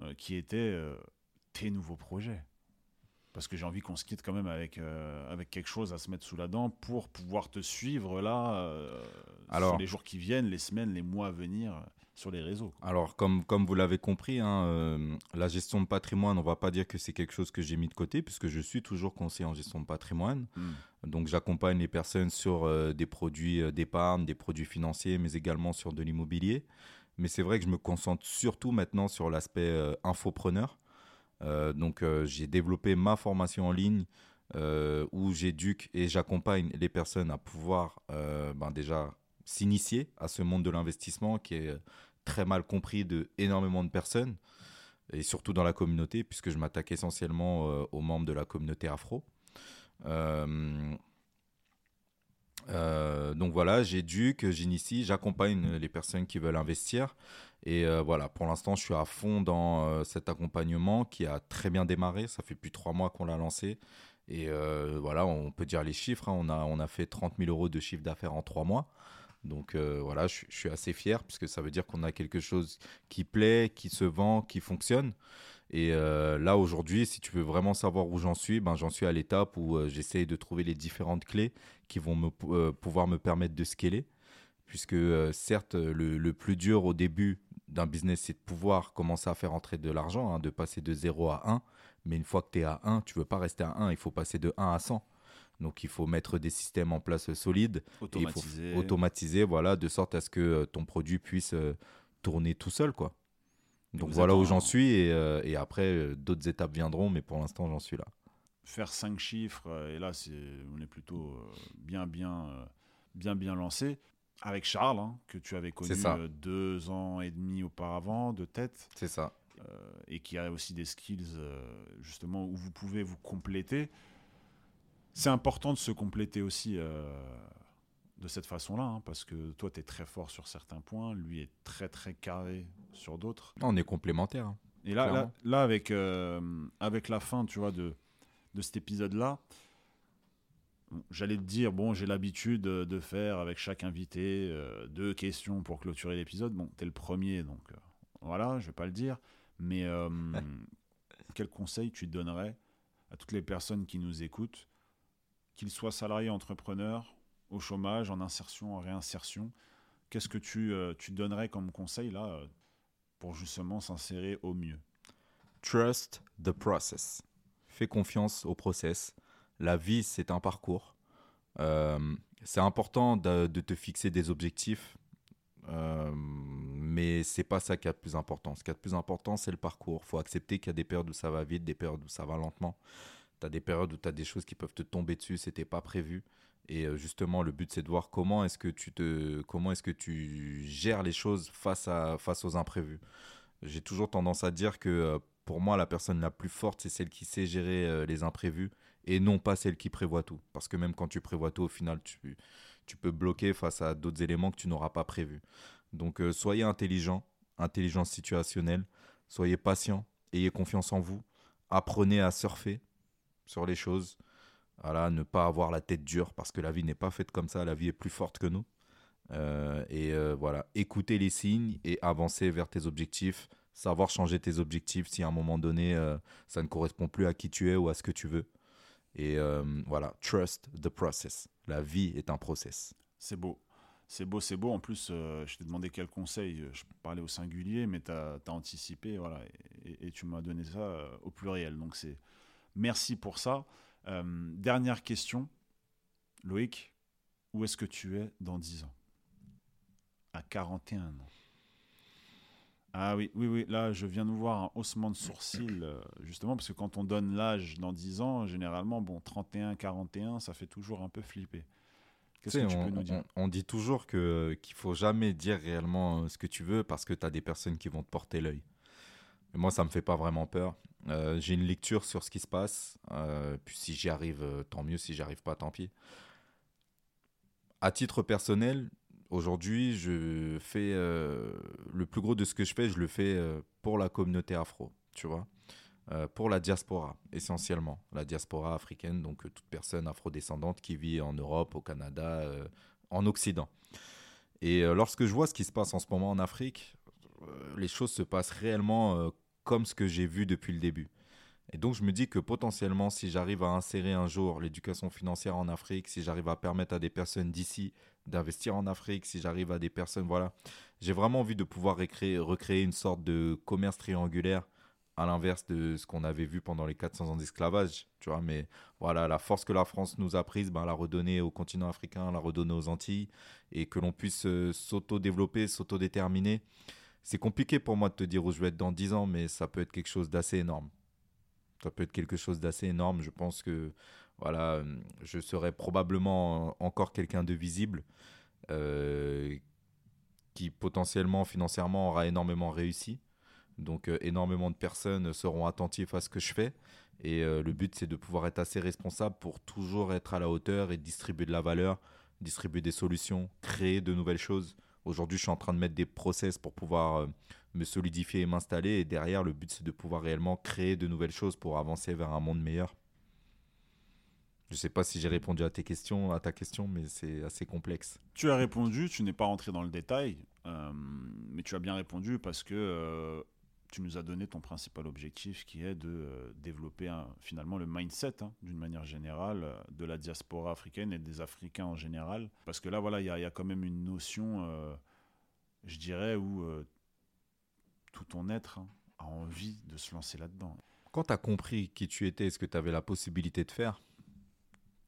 euh, qui était euh, tes nouveaux projets. Parce que j'ai envie qu'on se quitte quand même avec, avec quelque chose à se mettre sous la dent pour pouvoir te suivre là Alors. sur les jours qui viennent, les semaines, les mois à venir sur les réseaux. Alors, comme, comme vous l'avez compris, hein, euh, la gestion de patrimoine, on va pas dire que c'est quelque chose que j'ai mis de côté, puisque je suis toujours conseiller en gestion de patrimoine. Mm. Donc, j'accompagne les personnes sur euh, des produits euh, d'épargne, des produits financiers, mais également sur de l'immobilier. Mais c'est vrai que je me concentre surtout maintenant sur l'aspect euh, infopreneur. Donc, j'ai développé ma formation en ligne où j'éduque et j'accompagne les personnes à pouvoir ben déjà s'initier à ce monde de l'investissement qui est très mal compris de énormément de personnes et surtout dans la communauté puisque je m'attaque essentiellement euh, aux membres de la communauté afro. Euh, euh, donc voilà, j'éduque, j'initie, j'accompagne les personnes qui veulent investir. Et voilà, pour l'instant, je suis à fond dans cet accompagnement qui a très bien démarré. Ça fait plus de trois mois qu'on l'a lancé. Et voilà, on peut dire les chiffres. hein. On, a, on a fait 30 000 euros de chiffre d'affaires en trois mois. Donc euh, voilà, je, suis- assez fier puisque ça veut dire qu'on a quelque chose qui plaît, qui se vend, qui fonctionne. Et euh, là, aujourd'hui, si tu veux vraiment savoir où j'en suis, ben, j'en suis à l'étape où euh, j'essaye de trouver les différentes clés qui vont me, euh, pouvoir me permettre de scaler. Puisque certes, le, plus dur au début d'un business, c'est de pouvoir commencer à faire entrer de l'argent, hein, de passer de 0 à 1. Mais une fois que tu es à 1, tu veux pas rester à 1, il faut passer de 1 à 100. Donc il faut mettre des systèmes en place solides il faut Automatisé. automatiser, voilà, de sorte à ce que euh, ton produit puisse euh, tourner tout seul, quoi. Donc voilà où en- j'en suis et, euh, et après euh, d'autres étapes viendront, mais pour l'instant j'en suis là. faire cinq chiffres, euh, et là, c'est, on est plutôt euh, bien, bien, euh, bien, bien lancé. Avec Charles, hein, que tu avais connu euh, deux ans et demi auparavant, de tête. C'est ça. et qui a aussi des skills justement où vous pouvez vous compléter. C'est important de se compléter aussi de cette façon-là, hein, parce que toi, tu es très fort sur certains points, lui est très très carré sur d'autres. On est complémentaires. Hein, et là, là, avec, euh, avec la fin, tu vois, de, de cet épisode-là, j'allais te dire, bon, j'ai l'habitude de faire avec chaque invité euh, deux questions pour clôturer l'épisode. Bon, tu es le premier, donc euh, voilà, je vais pas le dire. Mais quel conseil tu donnerais à toutes les personnes qui nous écoutent, qu'ils soient salariés, entrepreneurs, au chômage, en insertion, en réinsertion. Qu'est-ce que tu, euh, donnerais comme conseil là euh, pour justement s'insérer au mieux? Trust the process. Fais confiance au process. La vie, c'est un parcours. Euh, c'est important de, te fixer des objectifs, mais c'est pas ça qui a le plus important. Ce qui a le plus important, c'est le parcours. Faut accepter qu'il y a des périodes où ça va vite, des périodes où ça va lentement. Tu as des périodes où tu as des choses qui peuvent te tomber dessus, c'était pas prévu. Et euh, justement, le but, c'est de voir comment est-ce que tu te, comment est-ce que tu gères les choses face à, face aux imprévus. J'ai toujours tendance à dire que euh, pour moi, la personne la plus forte, c'est celle qui sait gérer euh, les imprévus et non pas celle qui prévoit tout. Parce que même quand tu prévois tout, au final, tu, tu peux bloquer face à d'autres éléments que tu n'auras pas prévus. Donc, soyez intelligent, intelligence situationnelle, soyez patient, ayez confiance en vous, apprenez à surfer sur les choses. Voilà, ne pas avoir la tête dure parce que la vie n'est pas faite comme ça, la vie est plus forte que nous. Euh, et euh, voilà, écouter les signes et avancer vers tes objectifs, savoir changer tes objectifs si à un moment donné euh, ça ne correspond plus à qui tu es ou à ce que tu veux. Et voilà, trust the process. La vie est un process. C'est beau. C'est beau, c'est beau. En plus, je t'ai demandé quel conseil. Je parlais au singulier, mais tu as, anticipé. Voilà, et, et tu m'as donné ça au pluriel. Donc, c'est merci pour ça. Euh, dernière question. Loïc, où est-ce que tu es dans 10 ans? À 41 ans. Ah oui, oui, oui, là je viens de voir un haussement de sourcil, euh, justement, parce que quand on donne l'âge dans 10 ans, généralement, bon, 31, 41, ça fait toujours un peu flipper. Qu'est-ce que tu peux nous dire? on, dit toujours que qu'il faut jamais dire réellement euh, ce que tu veux parce que tu as des personnes qui vont te porter l'œil. Moi, ça me fait pas vraiment peur. Euh, j'ai une lecture sur ce qui se passe. Euh, puis si j'y arrive, euh, tant mieux. Si j'y arrive pas, tant pis. À titre personnel, aujourd'hui, je fais le plus gros de ce que je fais, je le fais pour la communauté afro, tu vois. pour la diaspora, essentiellement. La diaspora africaine, donc toute personne afrodescendante qui vit en Europe, au Canada, en Occident. Et lorsque je vois ce qui se passe en ce moment en Afrique, les choses se passent réellement comme ce que j'ai vu depuis le début. Et donc je me dis que potentiellement, si j'arrive à insérer un jour l'éducation financière en Afrique, si j'arrive à permettre à des personnes d'ici d'investir en Afrique, si j'arrive à des personnes, voilà, j'ai vraiment envie de pouvoir recréer, une sorte de commerce triangulaire à l'inverse de ce qu'on avait vu pendant les 400 ans d'esclavage, tu vois, mais voilà, la force que la France nous a prise, ben, la redonner au continent africain, la redonner aux Antilles, et que l'on puisse euh, s'auto-développer, s'auto-déterminer c'est compliqué pour moi de te dire où je vais être dans 10 ans, mais ça peut être quelque chose d'assez énorme. Ça peut être quelque chose d'assez énorme. Je pense que voilà, euh, je serai probablement encore quelqu'un de visible euh, qui potentiellement financièrement aura énormément réussi. Donc euh, énormément de personnes seront attentives à ce que je fais. Et le but, c'est de pouvoir être assez responsable pour toujours être à la hauteur et distribuer de la valeur, distribuer des solutions, créer de nouvelles choses Aujourd'hui, je suis en train de mettre des process pour pouvoir euh, me solidifier et m'installer. Et derrière, le but, c'est de pouvoir réellement créer de nouvelles choses pour avancer vers un monde meilleur. Je ne sais pas si j'ai répondu à tes questions, à ta question, mais c'est assez complexe. Tu as répondu, tu n'es pas rentré dans le détail, euh, mais tu as bien répondu parce que euh, tu nous as donné ton principal objectif qui est de euh, développer finalement le mindset hein, d'une manière générale euh, de la diaspora africaine et des Africains en général. Parce que là, voilà, il y, a quand même une notion, euh, je dirais, où tout ton être hein, a envie de se lancer là-dedans. Quand tu as compris qui tu étais et ce que tu avais la possibilité de faire,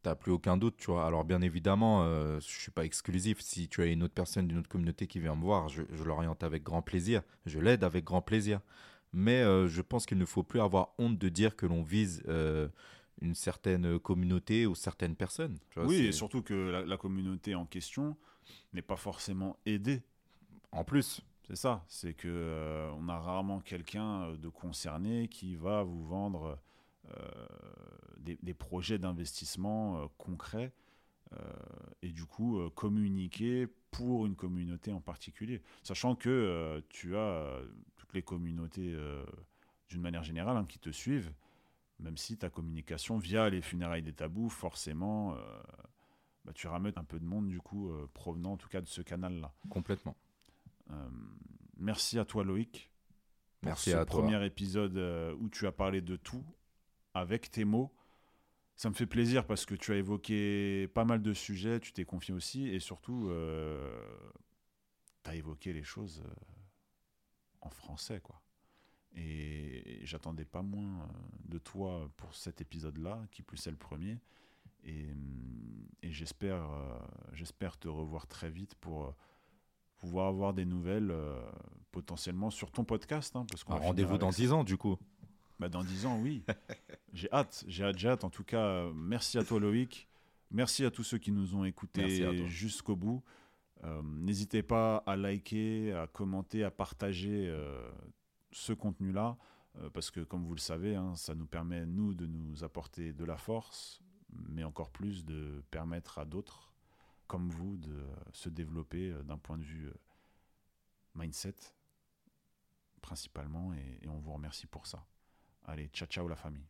t'as plus aucun doute, tu vois. Alors bien évidemment, euh, je suis pas exclusif. Si tu as une autre personne d'une autre communauté qui vient me voir, je, l'oriente avec grand plaisir, je l'aide avec grand plaisir. Mais euh, je pense qu'il ne faut plus avoir honte de dire que l'on vise euh, une certaine communauté ou certaines personnes. oui, et surtout que la, communauté en question n'est pas forcément aidée. En plus, C'est ça, c'est que euh, on a rarement quelqu'un de concerné qui va vous vendre des, des, projets d'investissement concrets et du coup communiquer pour une communauté en particulier. Sachant que tu as toutes les communautés d'une manière générale hein, qui te suivent, même si ta communication via les funérailles des tabous, forcément, euh, bah, tu ramènes un peu de monde du coup euh, provenant en tout cas de ce canal-là. Complètement. Euh, merci à toi Loïc. Pour merci ce à premier épisode où tu as parlé de tout avec tes mots. Ça me fait plaisir parce que tu as évoqué pas mal de sujets, tu t'es confié aussi et surtout, tu as évoqué les choses en français, quoi. Et j'attendais pas moins euh, de toi pour cet épisode-là, qui plus est le premier. Et, mm, j'espère, euh, j'espère te revoir très vite pour euh, pouvoir avoir des nouvelles potentiellement sur ton podcast. Hein, parce qu'on rendez-vous dans 10 ans, du coup. Bah, dans 10 ans, oui. j'ai hâte, j'ai hâte, j'ai hâte. En tout cas, merci à toi, Loïc. Merci à tous ceux qui nous ont écoutés jusqu'au bout. N'hésitez pas à liker, à commenter, à partager ce contenu-là, euh, parce que comme vous le savez, hein, ça nous permet, nous, de nous apporter de la force, mais encore plus de permettre à d'autres, comme vous, de se développer euh, d'un point de vue euh, mindset, principalement, et on vous remercie pour ça. Allez, ciao ciao la famille.